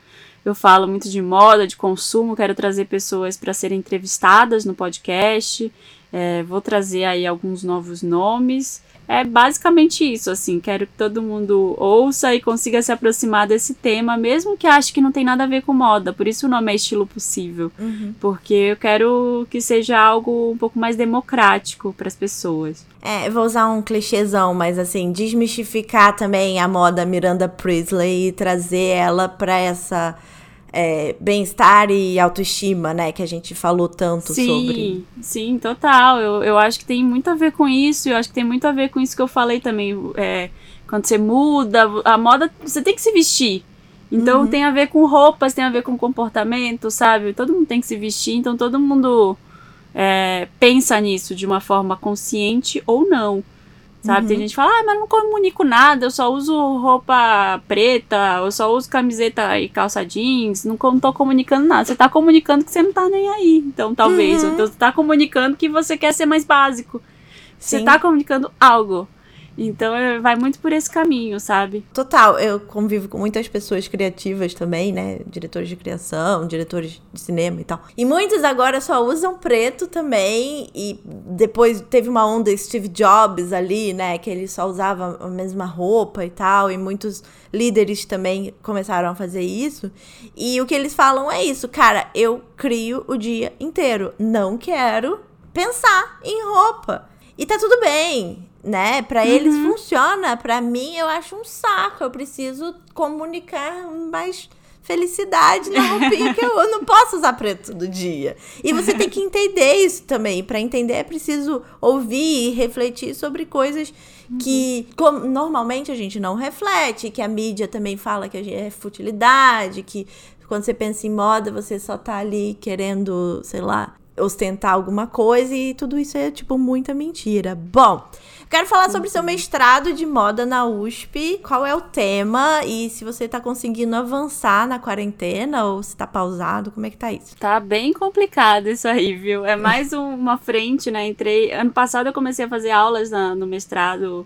Eu falo muito de moda, de consumo, quero trazer pessoas para serem entrevistadas no podcast. É, vou trazer aí alguns novos nomes é basicamente isso, assim. Quero que todo mundo ouça e consiga se aproximar desse tema, mesmo que ache que não tem nada a ver com moda. Por isso o nome é estilo possível. Uhum. Porque eu quero que seja algo um pouco mais democrático para as pessoas. É, vou usar um clichêzão, mas assim, desmistificar também a moda Miranda Priestley e trazer ela para essa é, bem-estar e autoestima, né? Que a gente falou tanto sim, sobre. Sim, total. Eu, eu acho que tem muito a ver com isso. Eu acho que tem muito a ver com isso que eu falei também. É, quando você muda, a moda, você tem que se vestir. Então uhum. tem a ver com roupas, tem a ver com comportamento, sabe? Todo mundo tem que se vestir, então todo mundo é, pensa nisso de uma forma consciente ou não. Sabe? Uhum. Tem gente que fala, ah, mas não comunico nada, eu só uso roupa preta, eu só uso camiseta e calça jeans, não, não tô comunicando nada. Você tá comunicando que você não tá nem aí. Então, talvez. Uhum. Então, você tá comunicando que você quer ser mais básico. Sim. Você tá comunicando algo. Então é, vai muito por esse caminho, sabe? Total, eu convivo com muitas pessoas criativas também, né? Diretores de criação, diretores de cinema e tal. E muitos agora só usam preto também. E depois teve uma onda Steve Jobs ali, né? Que ele só usava a mesma roupa e tal. E muitos líderes também começaram a fazer isso. E o que eles falam é isso, cara, eu crio o dia inteiro. Não quero pensar em roupa. E tá tudo bem né? Para uhum. eles funciona, para mim eu acho um saco. Eu preciso comunicar mais felicidade na roupinha que eu, não posso usar preto todo dia. E você tem que entender isso também. Para entender é preciso ouvir e refletir sobre coisas que como, normalmente a gente não reflete, que a mídia também fala que é futilidade, que quando você pensa em moda, você só tá ali querendo, sei lá, ostentar alguma coisa e tudo isso é tipo muita mentira. Bom, Quero falar sobre seu mestrado de moda na USP. Qual é o tema e se você tá conseguindo avançar na quarentena ou se tá pausado, como é que tá isso? Tá bem complicado isso aí, viu? É mais uma frente, né? Entrei. Ano passado eu comecei a fazer aulas na, no mestrado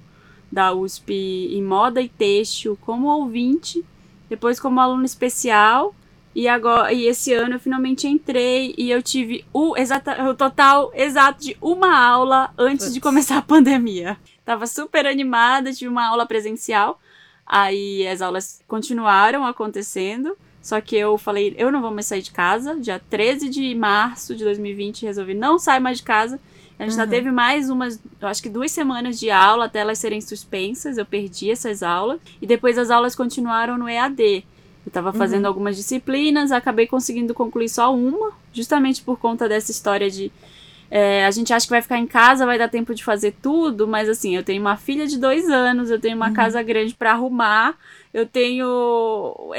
da USP em moda e têxtil como ouvinte, depois como aluno especial. E agora, e esse ano eu finalmente entrei e eu tive o, exata, o total exato de uma aula antes Putz. de começar a pandemia. Tava super animada, tive uma aula presencial. Aí as aulas continuaram acontecendo. Só que eu falei, eu não vou mais sair de casa. Dia 13 de março de 2020, resolvi não sair mais de casa. A gente uhum. já teve mais umas, acho que duas semanas de aula até elas serem suspensas. Eu perdi essas aulas. E depois as aulas continuaram no EAD. Eu estava fazendo uhum. algumas disciplinas, acabei conseguindo concluir só uma, justamente por conta dessa história de. É, a gente acha que vai ficar em casa, vai dar tempo de fazer tudo, mas assim, eu tenho uma filha de dois anos, eu tenho uma uhum. casa grande para arrumar, eu tenho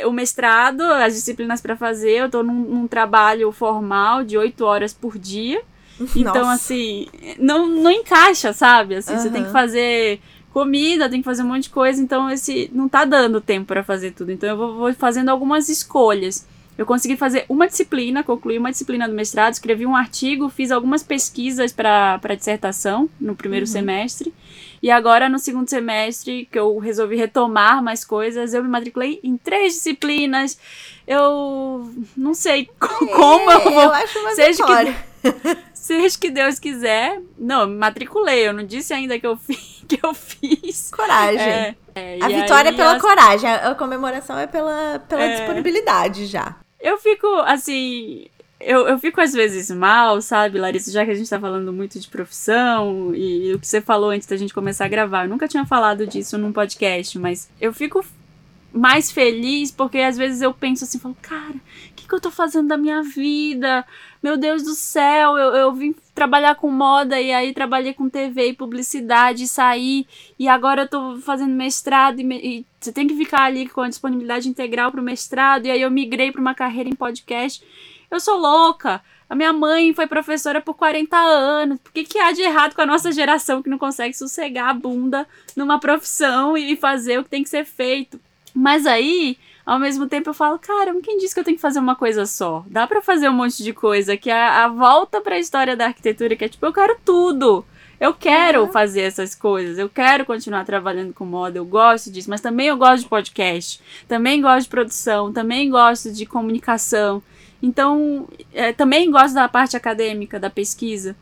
o mestrado, as disciplinas para fazer, eu estou num, num, trabalho formal de oito horas por dia. Então, Nossa. assim, não, não encaixa, sabe? Assim, uhum. você tem que fazer comida, tem que fazer um monte de coisa, então esse não tá dando tempo para fazer tudo. Então eu vou, vou, fazendo algumas escolhas. Eu consegui fazer uma disciplina, concluí uma disciplina do mestrado, escrevi um artigo, fiz algumas pesquisas para dissertação no primeiro uhum. semestre. E agora, no segundo semestre, que eu resolvi retomar mais coisas, eu me matriculei em três disciplinas. Eu não sei como é, eu vou. Eu acho uma seja vitória. que, seja que Deus quiser. Não, me matriculei. Eu não disse ainda que eu fiz que eu fiz. Coragem. É, é, a vitória é pela as... coragem, a comemoração é pela, pela é... disponibilidade já. Eu fico, assim. Eu, eu fico às vezes mal, sabe, Larissa? Já que a gente tá falando muito de profissão e, e o que você falou antes da gente começar a gravar. Eu nunca tinha falado disso num podcast, mas eu fico mais feliz porque às vezes eu penso assim, falo, cara, que, eu tô fazendo da minha vida? Meu Deus do céu, eu, eu vim trabalhar com moda e aí trabalhei com TV e publicidade, e saí e agora eu tô fazendo mestrado e, me, e você tem que ficar ali com a disponibilidade integral pro mestrado e aí eu migrei para uma carreira em podcast. Eu sou louca. A minha mãe foi professora por 40 anos. Por que, que há de errado com a nossa geração que não consegue sossegar a bunda numa profissão e fazer o que tem que ser feito? Mas aí, ao mesmo tempo, eu falo, cara, quem disse que eu tenho que fazer uma coisa só? Dá para fazer um monte de coisa, que é a, a volta para a história da arquitetura, que é tipo, eu quero tudo. Eu quero uhum. fazer essas coisas, eu quero continuar trabalhando com moda, eu gosto disso, mas também eu gosto de podcast, também gosto de produção, também gosto de comunicação. Então, é, também gosto da parte acadêmica, da pesquisa.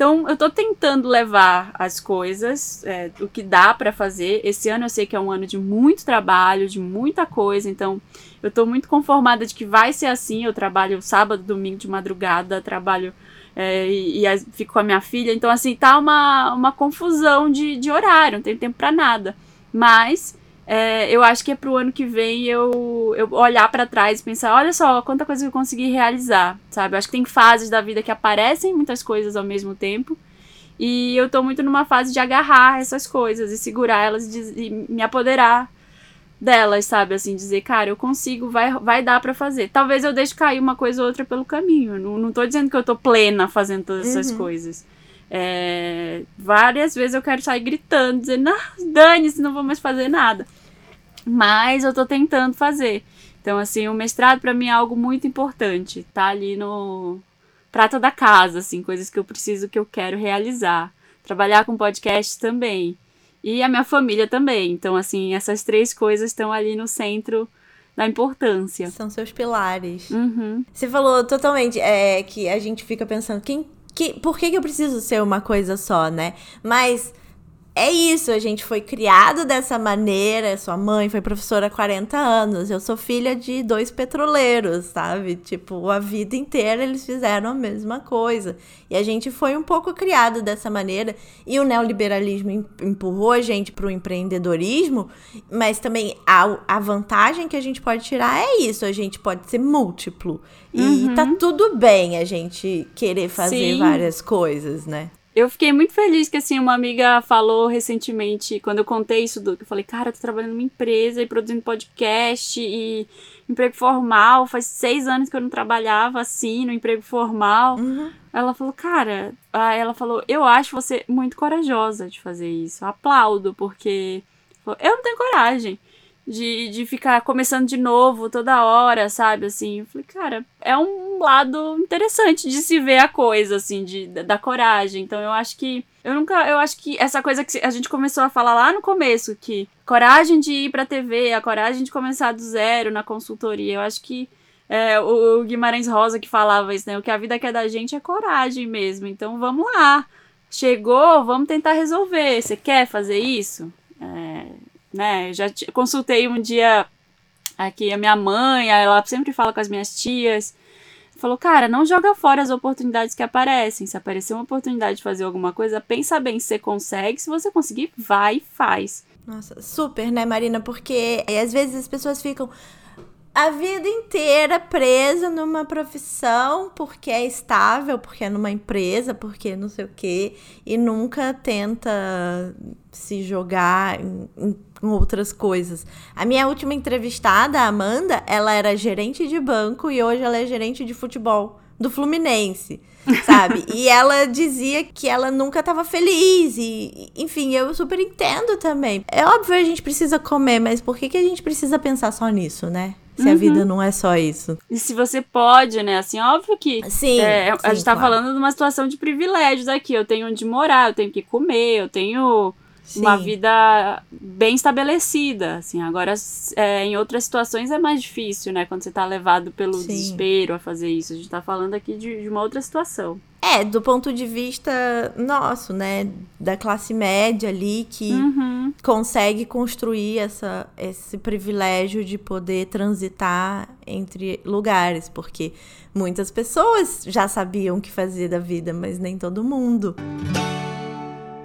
Então, eu estou tentando levar as coisas, é, o que dá para fazer. Esse ano eu sei que é um ano de muito trabalho, de muita coisa, então eu estou muito conformada de que vai ser assim. Eu trabalho sábado, domingo de madrugada, trabalho é, e, e, fico com a minha filha. Então, assim, tá uma, uma confusão de, de horário, não tenho tempo para nada. Mas é, eu acho que é pro ano que vem eu, eu olhar para trás e pensar, olha só, quanta coisa eu consegui realizar, sabe? Eu acho que tem fases da vida que aparecem muitas coisas ao mesmo tempo. E eu tô muito numa fase de agarrar essas coisas e segurar elas e, e me apoderar delas, sabe? Assim, dizer, cara, eu consigo, vai, vai dar para fazer. Talvez eu deixe cair uma coisa ou outra pelo caminho. Não, não tô dizendo que eu tô plena fazendo todas uhum. essas coisas. É, várias vezes eu quero sair gritando, dizendo, ah, dane-se, não vou mais fazer nada. Mas eu tô tentando fazer. Então, assim, o mestrado para mim é algo muito importante. Tá ali no prata da casa, assim, coisas que eu preciso, que eu quero realizar. Trabalhar com podcast também. E a minha família também. Então, assim, essas três coisas estão ali no centro da importância. São seus pilares. Uhum. Você falou totalmente é, que a gente fica pensando, quem, que, por que, que eu preciso ser uma coisa só, né? Mas é isso, a gente foi criado dessa maneira. Sua mãe foi professora há 40 anos. Eu sou filha de dois petroleiros, sabe? Tipo, a vida inteira eles fizeram a mesma coisa. E a gente foi um pouco criado dessa maneira. E o neoliberalismo empurrou a gente para o empreendedorismo, mas também a, a vantagem que a gente pode tirar é isso: a gente pode ser múltiplo. E uhum. tá tudo bem a gente querer fazer Sim. várias coisas, né? Eu fiquei muito feliz que, assim, uma amiga falou recentemente, quando eu contei isso, do, eu falei, cara, eu tô trabalhando numa empresa e produzindo podcast e emprego formal, faz seis anos que eu não trabalhava assim, no emprego formal. Uhum. Ela falou, cara, ela falou, eu acho você muito corajosa de fazer isso, aplaudo, porque eu não tenho coragem de, de ficar começando de novo toda hora, sabe? Assim, eu falei, cara, é um lado interessante de se ver a coisa, assim, de, da coragem. Então eu acho que. Eu nunca. Eu acho que essa coisa que a gente começou a falar lá no começo, que coragem de ir pra TV, a coragem de começar do zero na consultoria, eu acho que. É, o Guimarães Rosa que falava isso, né? O que a vida quer da gente é coragem mesmo. Então vamos lá. Chegou, vamos tentar resolver. Você quer fazer isso? É, né? Já consultei um dia aqui a minha mãe, ela sempre fala com as minhas tias. Falou, cara, não joga fora as oportunidades que aparecem. Se aparecer uma oportunidade de fazer alguma coisa, pensa bem se você consegue. Se você conseguir, vai e faz. Nossa, super, né, Marina? Porque às vezes as pessoas ficam a vida inteira presa numa profissão porque é estável, porque é numa empresa, porque não sei o quê, e nunca tenta se jogar em, em outras coisas. A minha última entrevistada, a Amanda, ela era gerente de banco e hoje ela é gerente de futebol do Fluminense, sabe? e ela dizia que ela nunca estava feliz e, enfim, eu super entendo também. É óbvio a gente precisa comer, mas por que, que a gente precisa pensar só nisso, né? Se uhum. a vida não é só isso. E se você pode, né? Assim, óbvio que. Sim. É, sim a gente tá claro. falando de uma situação de privilégios aqui. Eu tenho onde morar, eu tenho que comer, eu tenho Sim. uma vida bem estabelecida, assim. Agora, é, em outras situações é mais difícil, né? Quando você tá levado pelo Sim. desespero a fazer isso. A gente tá falando aqui de, de, uma outra situação. É, do ponto de vista nosso, né? Da classe média ali que uhum. consegue construir essa, esse privilégio de poder transitar entre lugares, porque muitas pessoas já sabiam o que fazer da vida, mas nem todo mundo. Música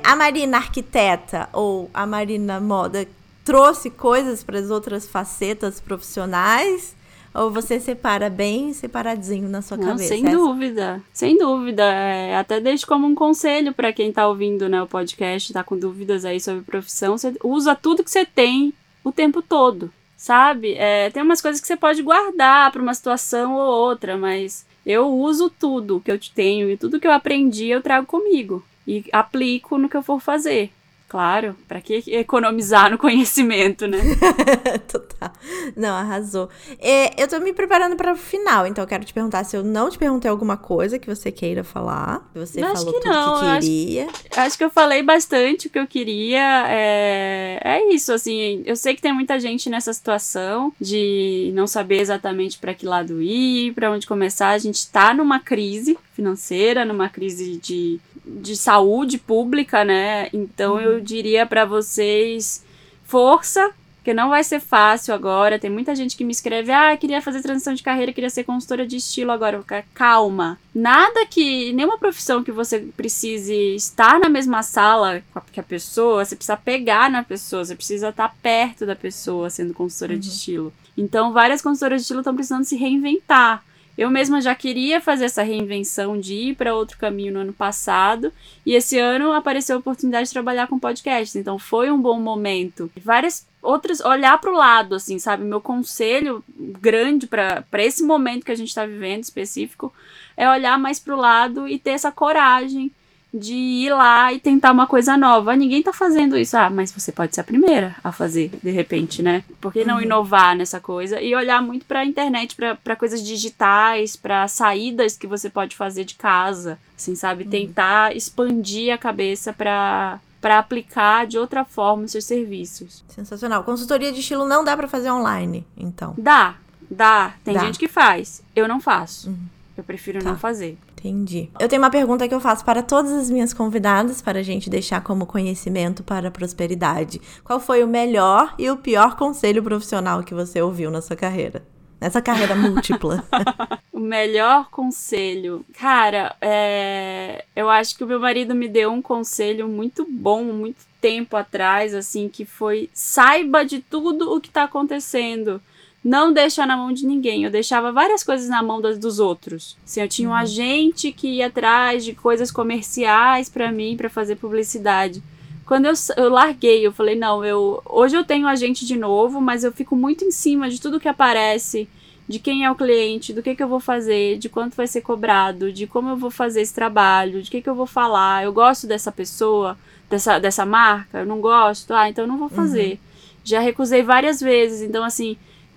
a Marina arquiteta ou a Marina moda trouxe coisas para as outras facetas profissionais? Ou você separa bem separadinho na sua Não, cabeça? sem Essa- dúvida, sem dúvida. É, até deixo como um conselho para quem tá ouvindo né, o podcast, tá com dúvidas aí sobre profissão. Você usa tudo que você tem o tempo todo, sabe? É, tem umas coisas que você pode guardar para uma situação ou outra, mas eu uso tudo que eu tenho e tudo que eu aprendi eu trago comigo e aplico no que eu for fazer. Claro, para que economizar no conhecimento, né? Total. Não, arrasou. É, eu tô me preparando para o final, então eu quero te perguntar se eu não te perguntei alguma coisa que você queira falar. Você Eu acho falou que tudo não, que eu acho- queria. Acho que eu falei bastante o que eu queria. É, é isso, assim. Eu sei que tem muita gente nessa situação de não saber exatamente para que lado ir, para onde começar. A gente tá numa crise financeira, numa crise de, de saúde pública, né? Então eu diria para vocês força. Porque não vai ser fácil agora. Tem muita gente que me escreve: Ah, queria fazer transição de carreira, queria ser consultora de estilo agora. Calma. Nada que. Nenhuma profissão que você precise estar na mesma sala que a pessoa, você precisa pegar na pessoa, você precisa estar perto da pessoa sendo consultora de estilo. Então, várias consultoras de estilo estão precisando se reinventar. Eu mesma já queria fazer essa reinvenção de ir para outro caminho no ano passado, e esse ano apareceu a oportunidade de trabalhar com podcast, então foi um bom momento. Várias outras, olhar para o lado, assim, sabe? Meu conselho grande para esse momento que a gente está vivendo específico é olhar mais para o lado e ter essa coragem de ir lá e tentar uma coisa nova. Ninguém tá fazendo isso. Ah, mas você pode ser a primeira a fazer, de repente, né? Por que não Uhum. inovar nessa coisa? E olhar muito pra internet, pra pra coisas digitais, pra saídas que você pode fazer de casa. Assim, sabe? Tentar expandir a cabeça pra para aplicar de outra forma os seus serviços. Sensacional. Consultoria de estilo não dá pra fazer online, então. Dá, dá. Tem Dá. gente que faz. Eu não faço. Uhum. Eu prefiro Tá. não fazer. Entendi. Eu tenho uma pergunta que eu faço para todas as minhas convidadas, para a gente deixar como conhecimento para a prosperidade. Qual foi o melhor e o pior conselho profissional que você ouviu na sua carreira? Nessa carreira múltipla. O melhor conselho. Cara, é... eu acho que o meu marido me deu um conselho muito bom, muito tempo atrás, assim, que foi saiba de tudo o que tá acontecendo. Não deixa na mão de ninguém. Eu deixava várias coisas na mão das, dos outros. Assim, eu tinha um agente que ia atrás de coisas comerciais pra mim, pra fazer publicidade. Quando eu, eu larguei, eu falei, não, eu hoje eu tenho agente de novo, mas eu fico muito em cima de tudo que aparece, de quem é o cliente, do que, que eu vou fazer, de quanto vai ser cobrado, de como eu vou fazer esse trabalho, de que, que eu vou falar. Eu gosto dessa pessoa, dessa, dessa marca, eu não gosto, ah, então eu não vou fazer. Já recusei várias vezes, então assim,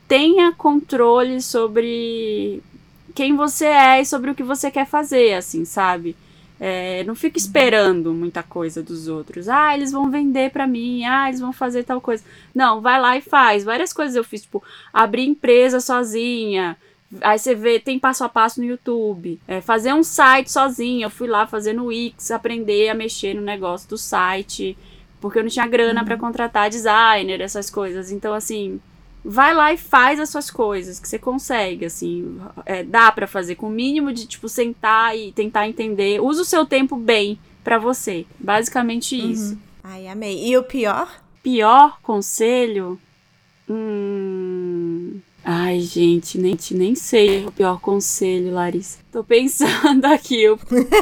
tenha controle sobre quem você é e sobre o que você quer fazer, assim, sabe? É, não fica esperando muita coisa dos outros. Ah, eles vão vender pra mim. Ah, eles vão fazer tal coisa. Não, vai lá e faz. Várias coisas eu fiz, tipo, abrir empresa sozinha. Aí você vê, tem passo a passo no YouTube. É, fazer um site sozinha. Eu fui lá fazer no Wix, aprender a mexer no negócio do site. Porque eu não tinha grana pra contratar designer, essas coisas. Então, assim, vai lá e faz as suas coisas, que você consegue, assim, é, dá pra fazer com o mínimo de, tipo, sentar e tentar entender. Usa o seu tempo bem pra você, basicamente isso. Ai, amei. E o pior? Pior conselho? Hum... Ai, gente, nem, nem sei o pior conselho, Larissa. Tô pensando aqui. Eu...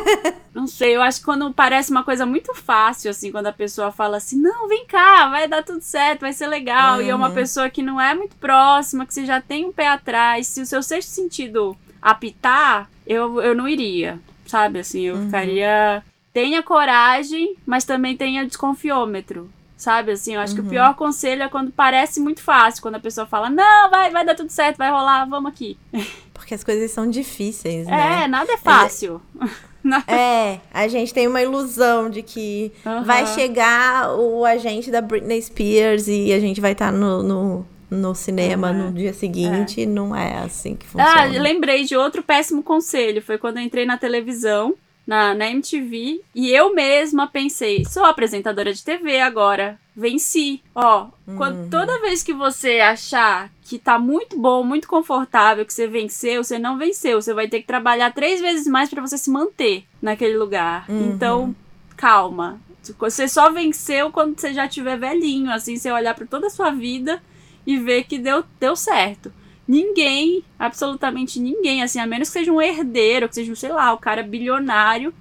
Não sei, eu acho que quando parece uma coisa muito fácil, assim, quando a pessoa fala assim, não, vem cá, vai dar tudo certo, vai ser legal. E é uma Uhum. pessoa que não é muito próxima, que você já tem um pé atrás. Se o seu sexto sentido apitar, eu, eu não iria, sabe? Assim, eu ficaria. Tenha coragem, mas também tenha desconfiômetro. Sabe, assim, eu acho que o pior conselho é quando parece muito fácil, quando a pessoa fala, não, vai, vai dar tudo certo, vai rolar, vamos aqui. Porque as coisas são difíceis, né? É, nada é fácil. É, a gente tem uma ilusão de que Aham. vai chegar o agente da Britney Spears e a gente vai estar no, no, no cinema no dia seguinte. Não é assim que Ah, funciona. lembrei de outro péssimo conselho. Foi quando eu entrei na televisão, na, na MTV, e eu mesma pensei, sou apresentadora de TV agora. Venci. Ó, quando, toda vez que você achar que tá muito bom, muito confortável, que você venceu, você não venceu. Você vai ter que trabalhar três vezes mais pra você se manter naquele lugar. Então, calma. Você só venceu quando você já tiver velhinho, assim, você olhar pra toda a sua vida e ver que deu, deu certo. Ninguém, absolutamente ninguém, assim, a menos que seja um herdeiro, que seja, sei lá, o cara bilionário,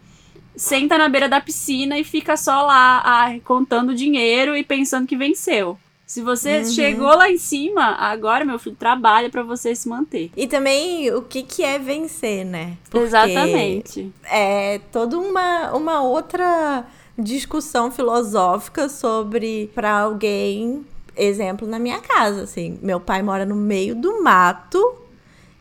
senta na beira da piscina e fica só lá ah, contando dinheiro e pensando que venceu. Se você uhum. chegou lá em cima, agora, meu filho, trabalha para você se manter. E também o que, que é vencer, né? Porque Exatamente. É toda uma, uma outra discussão filosófica sobre para alguém, exemplo na minha casa, assim, meu pai mora no meio do mato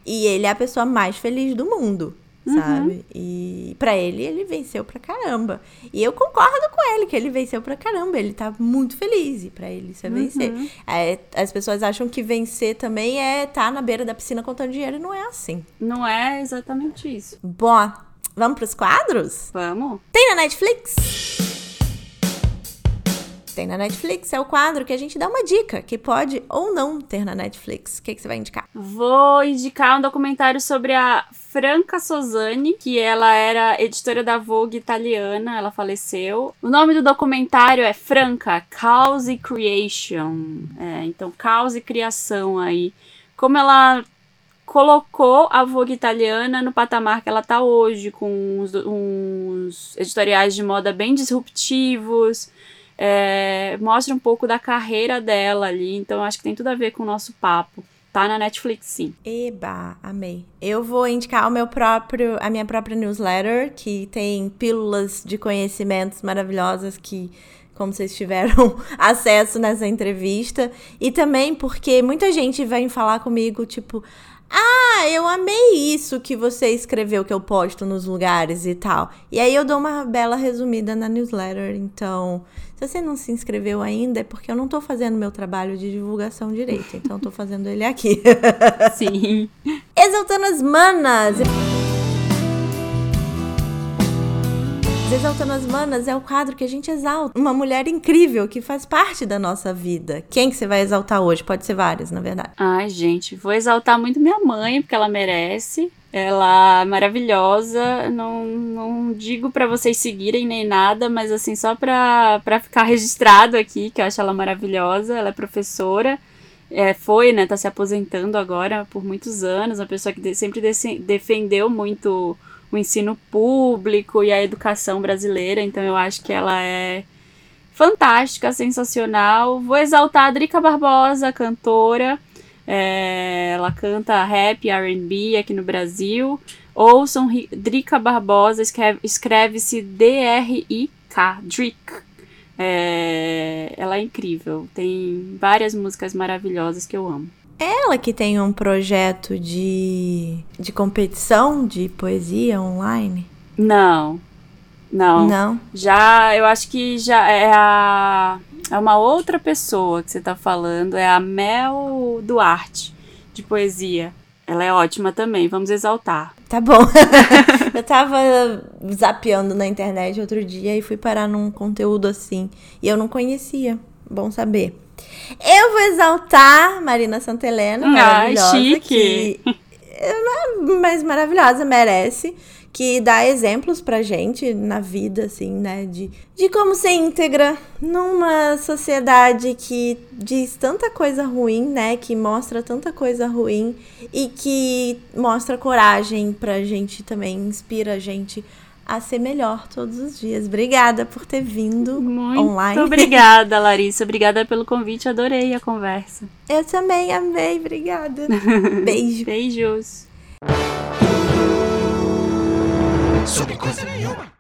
e ele é a pessoa mais feliz do mundo. Uhum. Sabe? E para ele, ele venceu pra caramba. E eu concordo com ele que ele venceu pra caramba. Ele tá muito feliz. E pra ele isso é uhum. vencer. É, as pessoas acham que vencer também é estar tá na beira da piscina contando dinheiro. E não é assim. Não é exatamente isso. Bom, vamos pros quadros? Vamos. Tem na Netflix? Tem na Netflix. É o quadro que a gente dá uma dica que pode ou não ter na Netflix. O que, que você vai indicar? Vou indicar um documentário sobre a Franca Sozani, que ela era editora da Vogue italiana, ela faleceu. O nome do documentário é Franca, Cause Creation. É, então, causa e criação aí. Como ela colocou a Vogue italiana no patamar que ela está hoje, com uns, uns editoriais de moda bem disruptivos, é, mostra um pouco da carreira dela ali, então acho que tem tudo a ver com o nosso papo. Tá na Netflix, sim. Eba, amei. Eu vou indicar o meu próprio, a minha própria newsletter, que tem pílulas de conhecimentos maravilhosas que como vocês tiveram acesso nessa entrevista. E também porque muita gente vem falar comigo, tipo, ah, eu amei isso que você escreveu que eu posto nos lugares e tal. E aí eu dou uma bela resumida na newsletter. Então, se você não se inscreveu ainda, é porque eu não tô fazendo meu trabalho de divulgação direito. Então, eu tô fazendo ele aqui. Sim. Exaltando as manas. Exaltando as Manas é o quadro que a gente exalta. Uma mulher incrível que faz parte da nossa vida. Quem que você vai exaltar hoje? Pode ser várias, na verdade. Ai, gente, vou exaltar muito minha mãe, porque ela merece. Ela é maravilhosa. Não, não digo para vocês seguirem nem nada, mas assim, só pra, pra ficar registrado aqui, que eu acho ela maravilhosa. Ela é professora. É, foi, né? Tá se aposentando agora por muitos anos. Uma pessoa que sempre defendeu muito o ensino público e a educação brasileira, então eu acho que ela é fantástica, sensacional. Vou exaltar a Drica Barbosa, cantora. É, ela canta rap, RB aqui no Brasil. Ouçam Drica Barbosa, escreve-se D-R-I-K, Drick. É, ela é incrível, tem várias músicas maravilhosas que eu amo. Ela que tem um projeto de, de competição de poesia online? Não. Não. Não. Já, eu acho que já é a é uma outra pessoa que você tá falando, é a Mel Duarte de poesia. Ela é ótima também, vamos exaltar. Tá bom. eu tava zapeando na internet outro dia e fui parar num conteúdo assim. E eu não conhecia. Bom saber. Eu vou exaltar Marina Santelena, maravilhosa. Ah, chique. Que, mas maravilhosa, merece. Que dá exemplos pra gente na vida, assim, né? De, de como ser íntegra numa sociedade que diz tanta coisa ruim, né? Que mostra tanta coisa ruim e que mostra coragem pra gente também, inspira a gente a ser melhor todos os dias. Obrigada por ter vindo Muito online. Muito obrigada, Larissa. Obrigada pelo convite. Adorei a conversa. Eu também amei. Obrigada. Beijo. Beijos. Sobre coisa nenhuma.